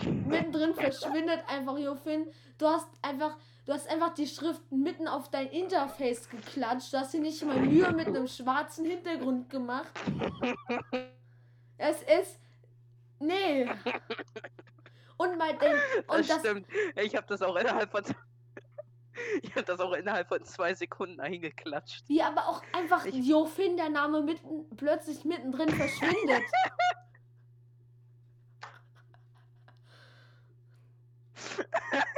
Mittendrin verschwindet einfach Jofin. Du hast einfach, du hast einfach die Schrift mitten auf dein Interface geklatscht. Du hast dir nicht mal Mühe mit einem schwarzen Hintergrund gemacht. Es ist. Nee. Und mein. Und das, das, stimmt. Ich habe das auch innerhalb von. Ich habe das auch innerhalb von zwei Sekunden eingeklatscht. Wie aber auch einfach Ich- Jofin, der Name mitten, plötzlich mittendrin verschwindet.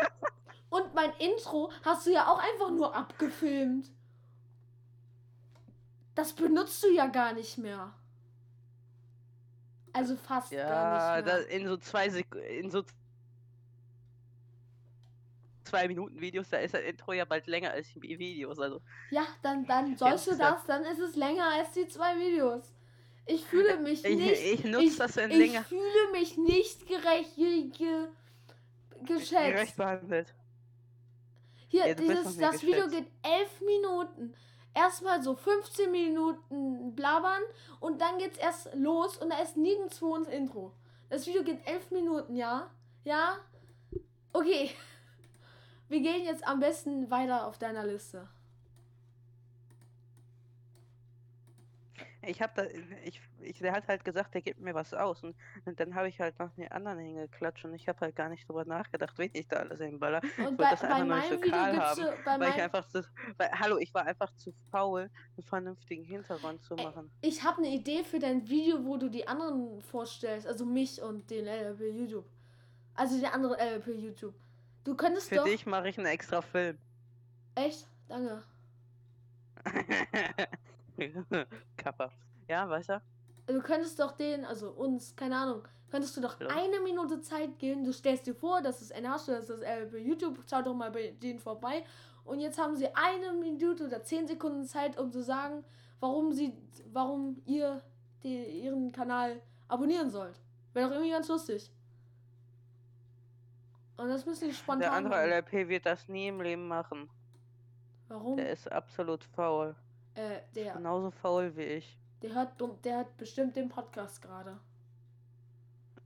Und mein Intro hast du ja auch einfach nur abgefilmt. Das benutzt du ja gar nicht mehr. Also fast Ja, gar nicht mehr. in so zwei Sek in so zwei Minuten Videos, da ist das Intro ja bald länger als die Videos. Also Ja, dann, dann sollst du das, dann ist es länger als die zwei Videos. Ich fühle mich ich, nicht ich nutze das dann Ich länger. fühle mich nicht gerecht ge, geschätzt. Gerecht behandelt. Hier, Ja, dieses, das Video geht elf Minuten. Erstmal so 15 Minuten blabbern und dann geht's erst los und da ist nirgendwo ins Intro. Das Video geht elf Minuten, ja? Ja? Okay. Wir gehen jetzt am besten weiter auf deiner Liste. Ich habe da, ich, ich, der hat halt gesagt, der gibt mir was aus und, und dann habe ich halt noch die anderen hingeklatscht und ich habe halt gar nicht drüber nachgedacht, wen ich da alles hinballer. Und bei, das bei meinem Video haben, du, bei Weil ich meinem, einfach das, weil, hallo, ich war einfach zu faul, einen vernünftigen Hintergrund zu machen. ich habe eine Idee für dein Video, wo du die anderen vorstellst, also mich und den LLP YouTube. Also den anderen LLP YouTube. Du könntest Für doch dich mache ich einen extra Film. echt, danke. Kappa. Ja, weißt du? Du könntest doch den, also uns, keine Ahnung, könntest du doch Ja. eine Minute Zeit geben. Du stellst dir vor, das ist NH, das ist LLP YouTube, schau doch mal bei denen vorbei. Und jetzt haben sie eine Minute oder zehn Sekunden Zeit, um zu sagen, warum sie, warum ihr die, ihren Kanal abonnieren sollt. Wäre doch irgendwie ganz lustig. Und das müssen die spontan Der andere machen. LRP wird das nie im Leben machen. Warum? Der ist absolut faul. Äh, der, Genauso faul wie ich. der hört der hat bestimmt den Podcast gerade.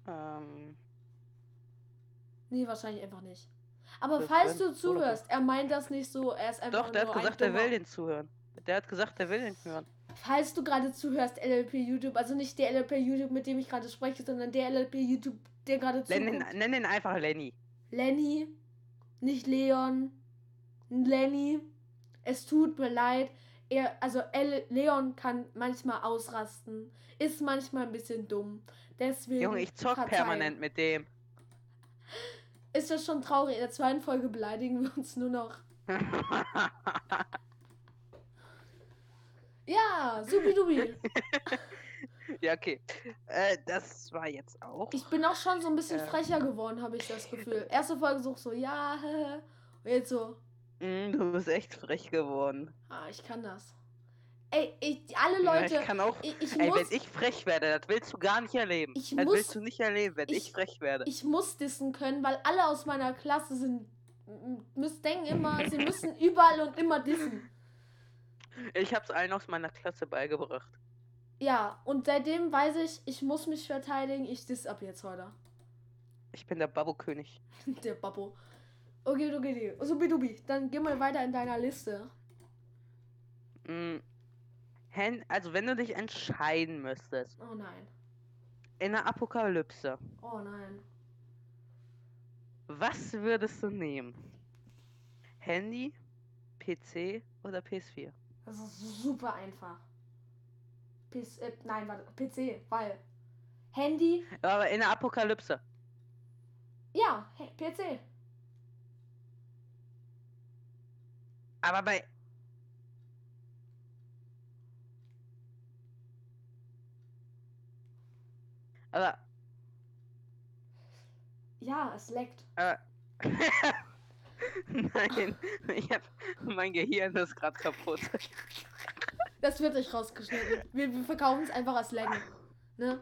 Ähm, Nee, wahrscheinlich einfach nicht. Aber Das falls du zuhörst, er meint das nicht so, er ist einfach doch, der hat gesagt, er will den zuhören. Der hat gesagt, er will den hören. Falls du gerade zuhörst, LLP YouTube, also nicht der LLP YouTube, mit dem ich gerade spreche, sondern der LLP YouTube, der gerade zuguckt. nenn ihn einfach Lenny. Lenny, nicht Leon. Lenny, es tut mir leid. Er, also L Leon kann manchmal ausrasten, ist manchmal ein bisschen dumm. Deswegen Junge, ich zock verzeih. permanent mit dem. Ist das schon traurig? In der zweiten Folge beleidigen wir uns nur noch. Ja, supidubi. ja, okay. Äh, das war jetzt auch. Ich bin auch schon so ein bisschen Ja. frecher geworden, habe ich das Gefühl. Erste Folge so, so ja, und jetzt so, Mm, du bist echt frech geworden. ah, ich kann das. Ey, ich, alle Ja, Leute, ich kann auch. ich, ich, Ey, muss, wenn ich frech werde, das willst du gar nicht erleben. Ich das muss- willst du nicht erleben, wenn ich, ich- frech werde. ich muss dissen können, weil alle aus meiner Klasse sind, müssen denken immer, sie müssen überall und immer dissen. Ich hab's allen aus meiner Klasse beigebracht. Ja, und seitdem weiß ich, ich muss mich verteidigen, ich diss ab jetzt heute. Ich bin der Babbo-König. Der Babbo. Okay, okay, okay. Subidubi, dann geh mal weiter in deiner Liste. Mm, also wenn du dich entscheiden müsstest, Oh nein. in der Apokalypse, Oh nein. Was würdest du nehmen? Handy, PC oder PS4? Das ist super einfach. PC, äh, nein, warte, PC, weil Handy, Aber in der Apokalypse. ja, PC. Aber bei. Aber. Ja, es leckt. aber Nein, ich hab, mein Gehirn ist gerade kaputt. Das wird nicht rausgeschnitten. Wir, wir verkaufen es einfach als Laggen. Ne?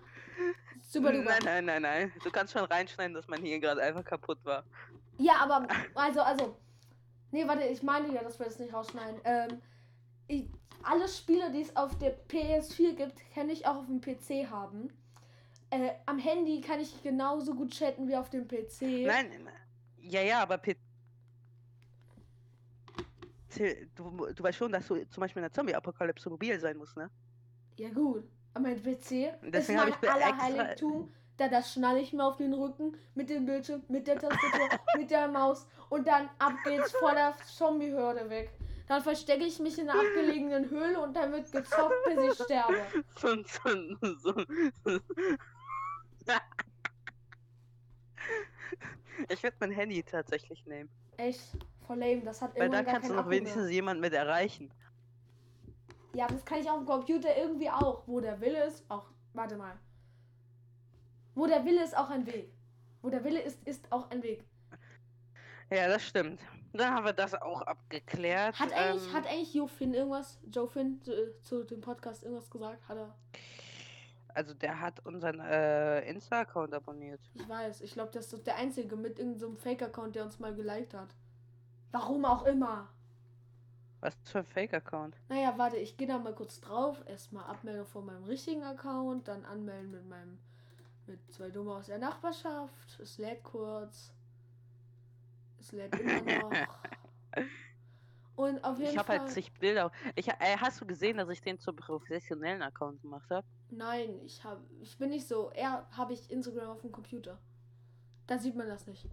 Super duper. Nein, nein, nein, nein. Du kannst schon reinschneiden, dass mein Hirn gerade einfach kaputt war. Ja, aber, also, also. Nee, warte, ich meine ja, dass wir das nicht rausschneiden. Ähm, ich, alle Spiele, die es auf der PS4 gibt, kann ich auch auf dem PC haben. Äh, am Handy kann ich genauso gut chatten wie auf dem PC. Nein, ja, ja, aber P Zähl- du, du weißt schon, dass du zum Beispiel in der Zombie-Apokalypse mobil sein musst, ne? Ja, gut. Aber mein PC ist Deswegen hab mein ich mir extra- Allerheiligtum. Da das schnalle ich mir auf den Rücken mit dem Bildschirm, mit der Tastatur, mit der Maus und dann ab geht's vor der Zombie-Hürde weg. Dann verstecke ich mich in einer abgelegenen Höhle und dann wird gezockt, bis ich sterbe. So, so, so. Ich würde mein Handy tatsächlich nehmen. Echt, voll lame. Das hat Weil da kannst du noch wenigstens jemanden mit erreichen. Ja, das kann ich auf dem Computer irgendwie auch. Wo der Wille ist, auch. Warte mal. Wo der Wille ist, auch ein Weg. Wo der Wille ist, ist auch ein Weg. Ja, das stimmt. Dann haben wir das auch abgeklärt. Hat eigentlich, ähm, hat eigentlich Jo Finn irgendwas, Joe Finn, zu, zu dem Podcast irgendwas gesagt? Hat er? Also der hat unseren äh, Insta-Account abonniert. Ich weiß. Ich glaube, das ist der einzige mit irgendeinem Fake-Account, der uns mal geliked hat. Warum auch immer. Was für ein Fake-Account? Naja, warte, ich gehe da mal kurz drauf. Erstmal Abmeldung von meinem richtigen Account, dann anmelden mit meinem mit zwei Dumme aus der Nachbarschaft. Es lädt kurz. Es lädt immer noch. Und auf jeden Ich habe Fall. halt zig Bilder. Ich, äh, hast du gesehen, dass ich den zum professionellen Account gemacht habe? Nein, ich habe ich bin nicht so. Eher habe ich Instagram auf dem Computer. Da sieht man das nicht.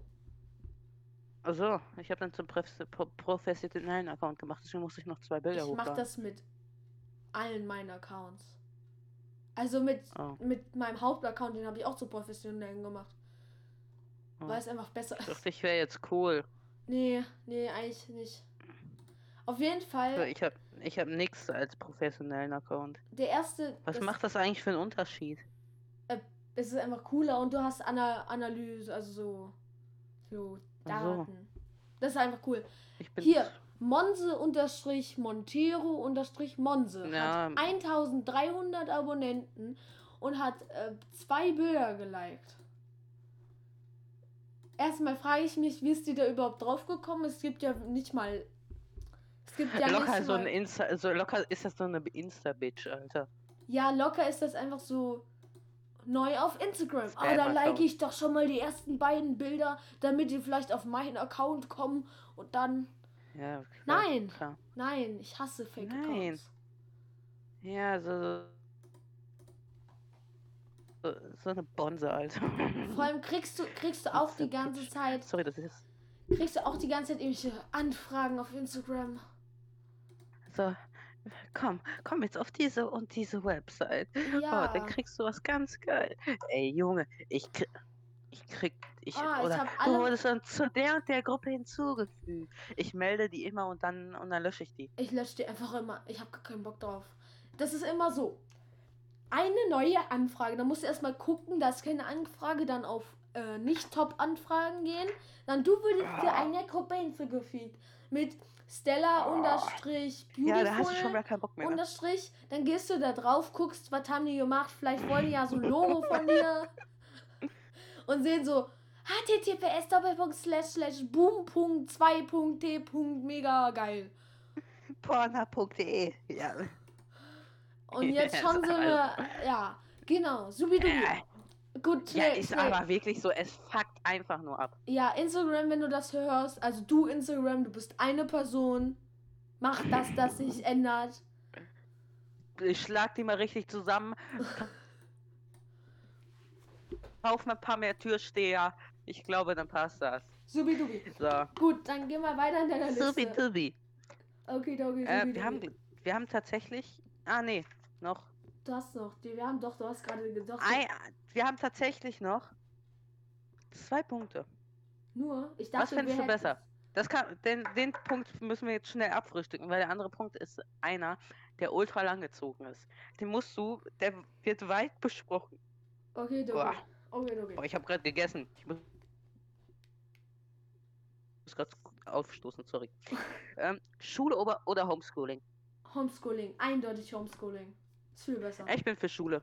Also, ich habe dann zum Pref- pro professionellen Account gemacht. Deswegen musste ich noch zwei Bilder Ich mache hochladen. das mit allen meinen Accounts. Also mit, Oh. mit meinem Hauptaccount, den habe ich auch zu professionellen gemacht. Oh. Weil es einfach besser Ich ist. dachte, ich wäre jetzt cool. Nee, nee, eigentlich nicht. Auf jeden Fall, Ich habe ich hab nichts als professionellen Account. der erste. Was das, macht das eigentlich für einen Unterschied? Es ist einfach cooler und du hast Ana Analyse, also so. So Ach so. Daten. Das ist einfach cool. Ich bin Hier, Monse unterstrich Montero unterstrich Monse Ja. hat 1300 Abonnenten und hat äh, zwei Bilder geliked. Erstmal frage ich mich, wie ist die da überhaupt drauf gekommen? Es gibt ja nicht mal. Es gibt ja locker nicht so mal, ein Insta, so locker ist das so eine Insta-Bitch, Alter. Ja, locker ist das einfach so neu auf Instagram. Ah, da like ich doch schon mal die ersten beiden Bilder, damit die vielleicht auf meinen Account kommen und dann. Ja, klar, Nein. Klar. Nein, ich hasse Fake Nein. Accounts. Ja, so. So, so eine Bonze, Alter. Vor allem kriegst du, kriegst du auch die ganze Zeit, Sorry, das ist. kriegst du auch die ganze Zeit irgendwelche Anfragen auf Instagram. So. Komm, komm jetzt auf diese und diese Website. Ja. Oh, dann kriegst du was ganz geil. Ey, Junge, ich krieg. Ich krieg. Ich, Ah, ich oder du alle- wurdest dann zu der und der Gruppe hinzugefügt. Ich melde die immer und dann und dann lösche ich die. Ich lösche die einfach immer. Ich habe gar keinen Bock drauf. Das ist immer so. Eine neue Anfrage. Da musst du erstmal gucken, dass keine Anfrage dann auf äh, nicht Top-Anfragen gehen. Dann du würdest dir eine Gruppe hinzugefügt. Mit Stella unterstrich Ja, da hast du schon gar keinen Bock mehr. Ne? unterstrich. Dann gehst du da drauf, guckst, was haben die gemacht. Vielleicht wollen die ja so ein Logo von dir. Und sehen so https doppelpunkt slash slash mega geil. Porna.de. Ja. Und jetzt schon so eine, ja, genau, subidubi. Äh, Gut, ja, ist aber wirklich so, es fuckt einfach nur ab. Ja, Instagram, wenn du das hörst, also du Instagram, du bist eine Person, mach das, das sich ändert. Ich schlag die mal richtig zusammen. Kauf mir ein paar mehr Türsteher. Ich glaube, dann passt das. Subidubi. So. Gut, dann gehen wir weiter in deiner Subi Liste. Dubi. Okay, okay, Äh, wir, haben, wir haben tatsächlich. Ah, nee, noch. Du hast noch, die, wir haben doch, du hast gerade gesagt. Ein, wir haben tatsächlich noch zwei Punkte. Nur, ich Was dachte, fändest wir du hätten- besser? Das kann, den, den Punkt müssen wir jetzt schnell abfrühstücken, weil der andere Punkt ist einer, der ultra lang gezogen ist. Den musst du, der wird weit besprochen. Okay, okay. Okay, okay. Boah, ich habe gerade gegessen. Ich muss, muss gerade aufstoßen, sorry. ähm, Schule oder, oder Homeschooling? Homeschooling, eindeutig Homeschooling. Ist viel besser. Ich bin für Schule.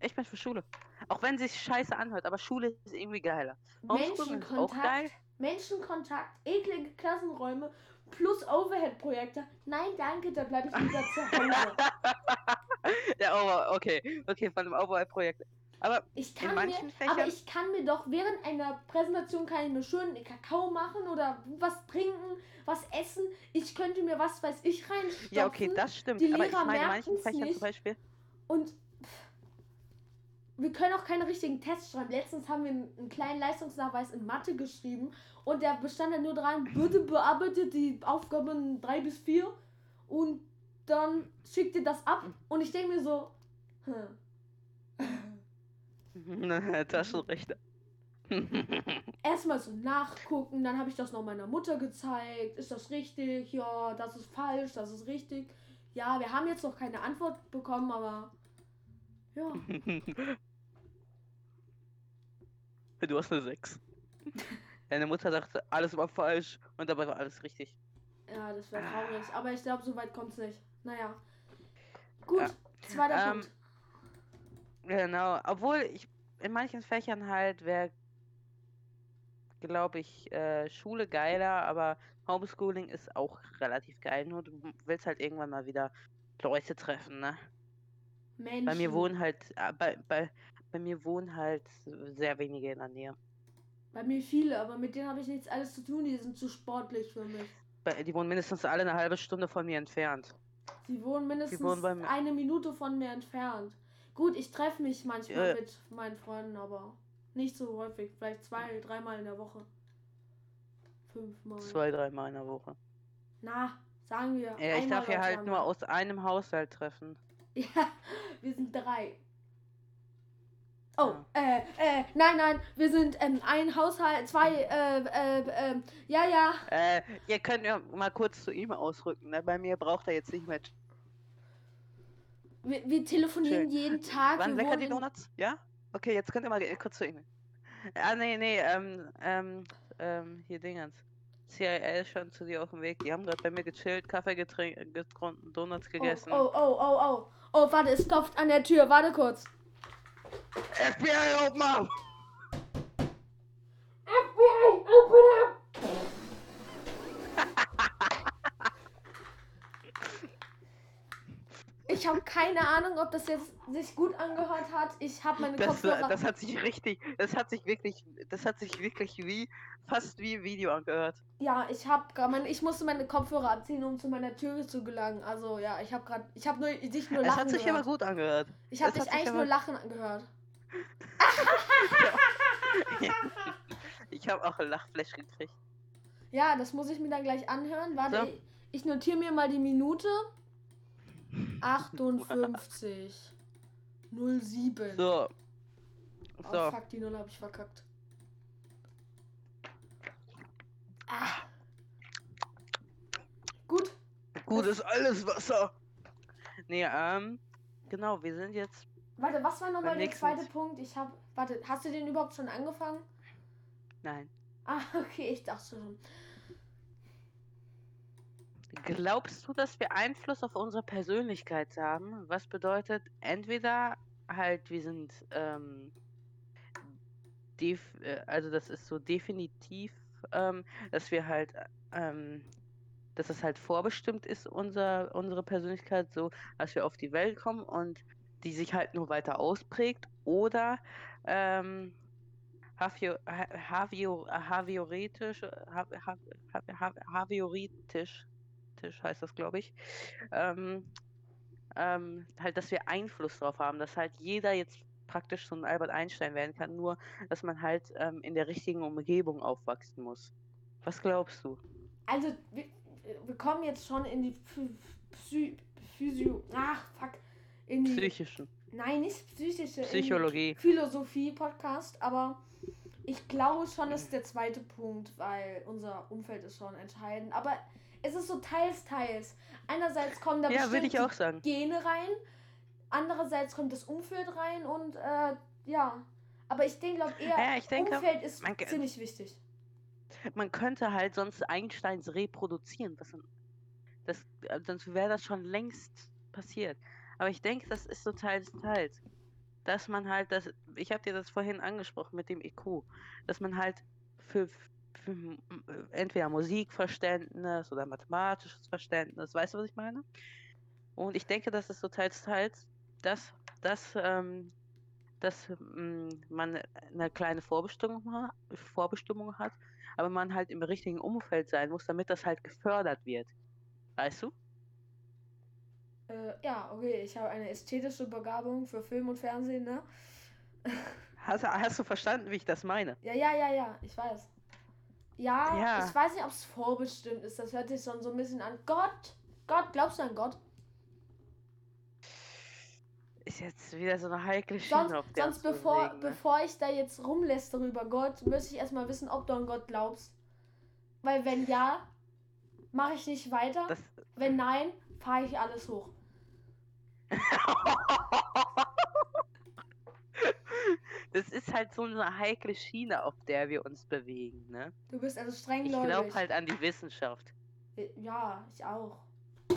Ich bin für Schule. Auch wenn sich scheiße anhört, aber Schule ist irgendwie geiler. Homeschooling ist auch geil. Menschenkontakt, Menschenkontakt, eklige Klassenräume plus Overhead-Projekte. Nein, danke, da bleibe ich lieber zu Hause. Der Over, okay, okay, von dem Overall-Projekt. Aber Ich in kann mir, manchen aber Fächern. ich kann mir doch während einer Präsentation kann ich mir schön Kakao machen oder was trinken, was essen. Ich könnte mir was weiß ich reinstopfen. ja, okay, das stimmt. die aber ich Lehrer meine, in manchen Fächern nicht. zum Beispiel. Und pff, wir können auch keine richtigen Tests schreiben. Letztens haben wir einen, einen kleinen Leistungsnachweis in Mathe geschrieben und der bestand dann nur dran, bitte bearbeitet die Aufgaben 3 bis 4 und dann schickt ihr das ab und ich denke mir so, hm. Taschenrechner. erstmal so nachgucken, dann habe ich das noch meiner Mutter gezeigt. Ist das richtig? Ja, das ist falsch, das ist richtig. Ja, wir haben jetzt noch keine Antwort bekommen, aber ja. du hast eine 6. Deine Mutter dachte, alles war falsch und dabei war alles richtig. Ja, das wäre traurig. Aber ich glaube, so weit kommt es nicht. Naja. Gut, Ja. zweiter Ähm, Punkt. Genau, obwohl ich in manchen Fächern halt wäre, glaube ich, äh, Schule geiler, aber Homeschooling ist auch relativ geil. Nur du willst halt irgendwann mal wieder Leute treffen, ne? Menschen. Bei mir wohnen halt, äh, bei, bei, bei mir wohnen halt sehr wenige in der Nähe. Bei mir viele, aber mit denen habe ich nichts alles zu tun. Die sind zu sportlich für mich. Bei, die wohnen mindestens alle eine halbe Stunde von mir entfernt. Sie wohnen mindestens wohnen eine Minute von mir entfernt. Gut, ich treffe mich manchmal Ja. mit meinen Freunden, aber nicht so häufig. Vielleicht zwei, dreimal in der Woche. Fünfmal. Zwei, dreimal in der Woche. Na, sagen wir. Ja, ich darf hier oder halt nur aus einem Haushalt treffen. Ja, wir sind drei. Oh, äh, äh, nein, nein, wir sind ähm, ein Haushalt, zwei, äh, äh, äh, ja, ja. Äh, ihr könnt ja mal kurz zu ihm ausrücken, ne? Bei mir braucht er jetzt nicht mehr. Wir, wir telefonieren Schön. jeden Tag. Waren lecker die Donuts? Ja? Okay, jetzt könnt ihr mal kurz zu ihm. Ah, nee, nee, ähm, ähm, ähm, hier Dingens. CIA ist schon zu dir auf dem Weg. Die haben gerade bei mir gechillt, Kaffee getrunken, getrunken, Donuts Oh, gegessen. oh, oh, oh, oh. Oh, warte, es klopft an der Tür. Warte kurz. FBI, open up! FBI, open up! Ich habe keine Ahnung, ob das jetzt sich gut angehört hat. Ich habe meine Das, Kopfhörer. das hat sich richtig, das hat sich wirklich, das hat sich wirklich wie, fast wie Video angehört. Ja, ich habe mein, ich musste meine Kopfhörer abziehen, um zu meiner Tür zu gelangen. Also ja, ich habe gerade, ich habe nur dich nur Es lachen hat sich gehört. aber gut angehört. ich habe es dich eigentlich aber- nur lachen gehört. Ich habe auch ein Lachflash gekriegt. Ja, das muss ich mir dann gleich anhören. Warte, So. ich notiere mir mal die Minute. 58 07. So. Oh So. fuck, die Null habe ich verkackt. Ah. Gut. Gut ist alles Wasser. Nee, ähm, genau, wir sind jetzt. Warte, was war nochmal der zweite Punkt? Ich habe. Warte, hast du den überhaupt schon angefangen? Nein. Ah, okay, ich dachte schon. Glaubst du, dass wir Einfluss auf unsere Persönlichkeit haben? Was bedeutet, entweder halt, wir sind, ähm, äh, also das ist so definitiv, ähm, dass wir halt, ähm, dass es halt vorbestimmt ist, unser, unsere Persönlichkeit, so, dass wir auf die Welt kommen und die sich halt nur weiter ausprägt, oder, ähm, Havio, Havioretisch, ha- ha- ha- ha- Havioretisch, Tisch heißt das, glaube ich. Ähm, ähm, halt, dass wir Einfluss drauf haben, dass halt jeder jetzt praktisch so ein Albert Einstein werden kann, nur dass man halt ähm, in der richtigen Umgebung aufwachsen muss. Was glaubst du? Also, wir, wir kommen jetzt schon in die Psy Physio. Ach, fuck. In die. Psychischen. Nein, nicht psychische. Psychologie. Philosophie-Podcast, aber ich glaube schon, das ist der zweite Punkt, weil unser Umfeld ist schon entscheidend. Aber es ist so teils, teils. Einerseits kommen da Ja, bestimmte. Gene rein, andererseits kommt das Umfeld rein und äh, ja. Aber ich denke, glaube eher, Ja, ich denke, Umfeld ist man ziemlich wichtig. man könnte halt sonst Einsteins reproduzieren. Was das, äh, sonst wäre das schon längst passiert. Aber ich denke, das ist so teils, teils. Dass man halt, das, ich habe dir das vorhin angesprochen mit dem IQ, dass man halt für, entweder Musikverständnis oder mathematisches Verständnis, weißt du, was ich meine? Und ich denke, dass es so teils, teils, dass, dass, ähm, dass ähm, man eine kleine Vorbestimmung, Vorbestimmung hat, aber man halt im richtigen Umfeld sein muss, damit das halt gefördert wird. Weißt du? Äh, ja, okay, ich habe eine ästhetische Begabung für Film und Fernsehen, ne? Hast, hast du verstanden, wie ich das meine? Ja, ja, ja, ja, ich weiß. Ja, Ja. ich weiß nicht, ob es vorbestimmt ist. Das hört sich schon so ein bisschen an. Gott, Gott, glaubst du an Gott? Ist jetzt wieder so eine heikle Schiene, Sonst, auf der sonst bevor, bewegen, ne? bevor ich da jetzt rumlästere über Gott, müsste ich erstmal wissen, ob du an Gott glaubst. Weil wenn ja, mache ich nicht weiter. Das, Wenn nein, fahre ich alles hoch. das ist halt so eine heikle Schiene, auf der wir uns bewegen, ne? Du bist also Ich strenggläubig. glaube halt an die Wissenschaft. Äh, Ja, ich auch.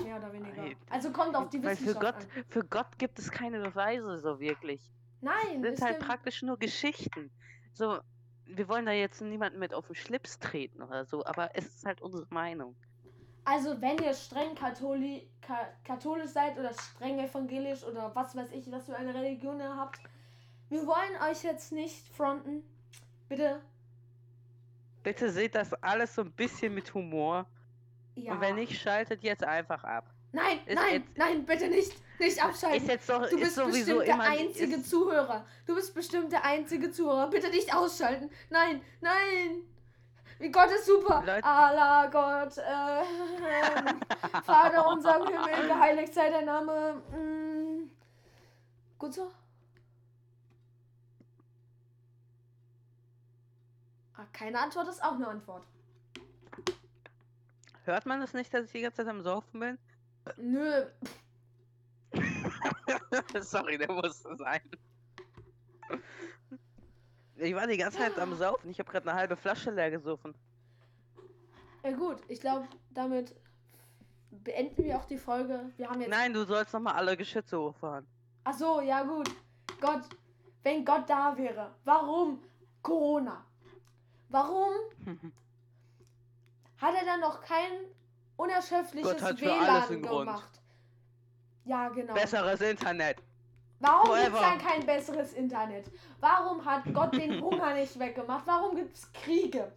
Mehr oder weniger. Also kommt auf die Weil für Wissenschaft Gott, an. für Gott gibt es keine Beweise so wirklich. Nein, Das es sind halt praktisch nur Geschichten. So, wir wollen da jetzt niemanden mit auf den Schlips treten oder so, aber es ist halt unsere Meinung. Also wenn ihr streng Katholi ka katholisch seid oder streng evangelisch oder was weiß ich, was für eine Religion ihr habt, wir wollen euch jetzt nicht fronten. Bitte. Bitte seht das alles so ein bisschen mit Humor. Ja. Und wenn nicht, schaltet jetzt einfach ab. Nein, ist nein, jetzt- nein, bitte nicht. Nicht Ist abschalten. jetzt doch Du ist bist sowieso bestimmt der einzige ist, Zuhörer. Du bist bestimmt der einzige Zuhörer. Bitte nicht ausschalten. Nein, nein. Wie Gott ist super. Leute- Allah, Gott. Äh, ähm, Vater unser im Himmel, geheiligt sei dein Name. Mm, gut so? Keine Antwort ist auch eine Antwort. Hört man das nicht, dass ich die ganze Zeit am Saufen bin? Nö. Sorry, der musste sein. Ich war die ganze Zeit am Saufen. Ich habe gerade eine halbe Flasche leer gesoffen. Ja gut, ich glaube, damit beenden wir auch die Folge. Wir haben jetzt Nein, du sollst nochmal alle Geschütze hochfahren. Ach so, ja gut. Gott, wenn Gott da wäre, warum Corona? Warum hat er dann noch kein unerschöpfliches Gott hat für alles WLAN gemacht? Ja, genau. Besseres Internet. Warum gibt es dann kein besseres Internet? Warum hat Gott den Hunger nicht weggemacht? Warum gibt es Kriege?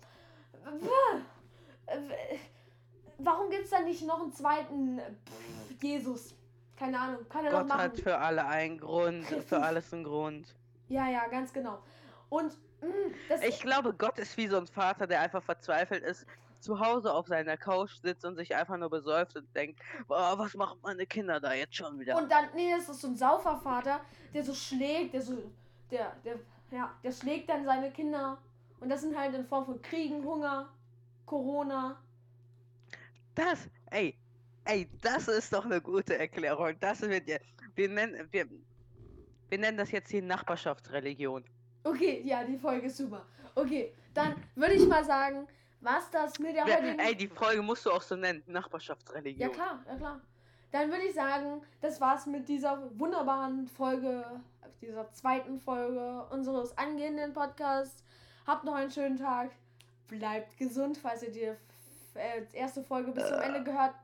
Warum gibt es dann nicht noch einen zweiten Pff, Jesus? Keine Ahnung, kann er doch Gott machen. hat für alle einen Grund, für alles einen Grund. Ja, ja, ganz genau. Und das Ich glaube, Gott ist wie so ein Vater, der einfach verzweifelt ist, zu Hause auf seiner Couch sitzt und sich einfach nur besäuft und denkt, boah, was machen meine Kinder da jetzt schon wieder? und dann, nee, das ist so ein Saufervater, der so schlägt, der so, der, der, ja, der schlägt dann seine Kinder. Und das sind halt in Form von Kriegen, Hunger, Corona. Das, ey, ey, das ist doch eine gute Erklärung. Das wird ja, wir nennen, wir, wir nennen das jetzt die Nachbarschaftsreligion. Okay, ja, die Folge ist super. Okay, dann würde ich mal sagen, was das mit der Wer- heutigen... Ey, die Folge musst du auch so nennen, Ja Nachbarschaftsreligion. klar, ja klar. Dann würde ich sagen, das war's mit dieser wunderbaren Folge, dieser zweiten Folge unseres angehenden Podcasts. Habt noch einen schönen Tag. Bleibt gesund, falls ihr die äh, erste Folge bis zum Ende gehört.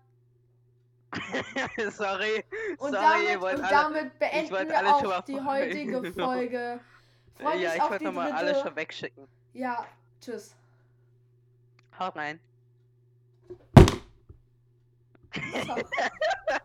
sorry, Und sorry, damit, und damit beenden wir auch die heutige Folge. Freut ja, ich wollte nochmal dritte. alle schon wegschicken. Ja, tschüss. Haut rein.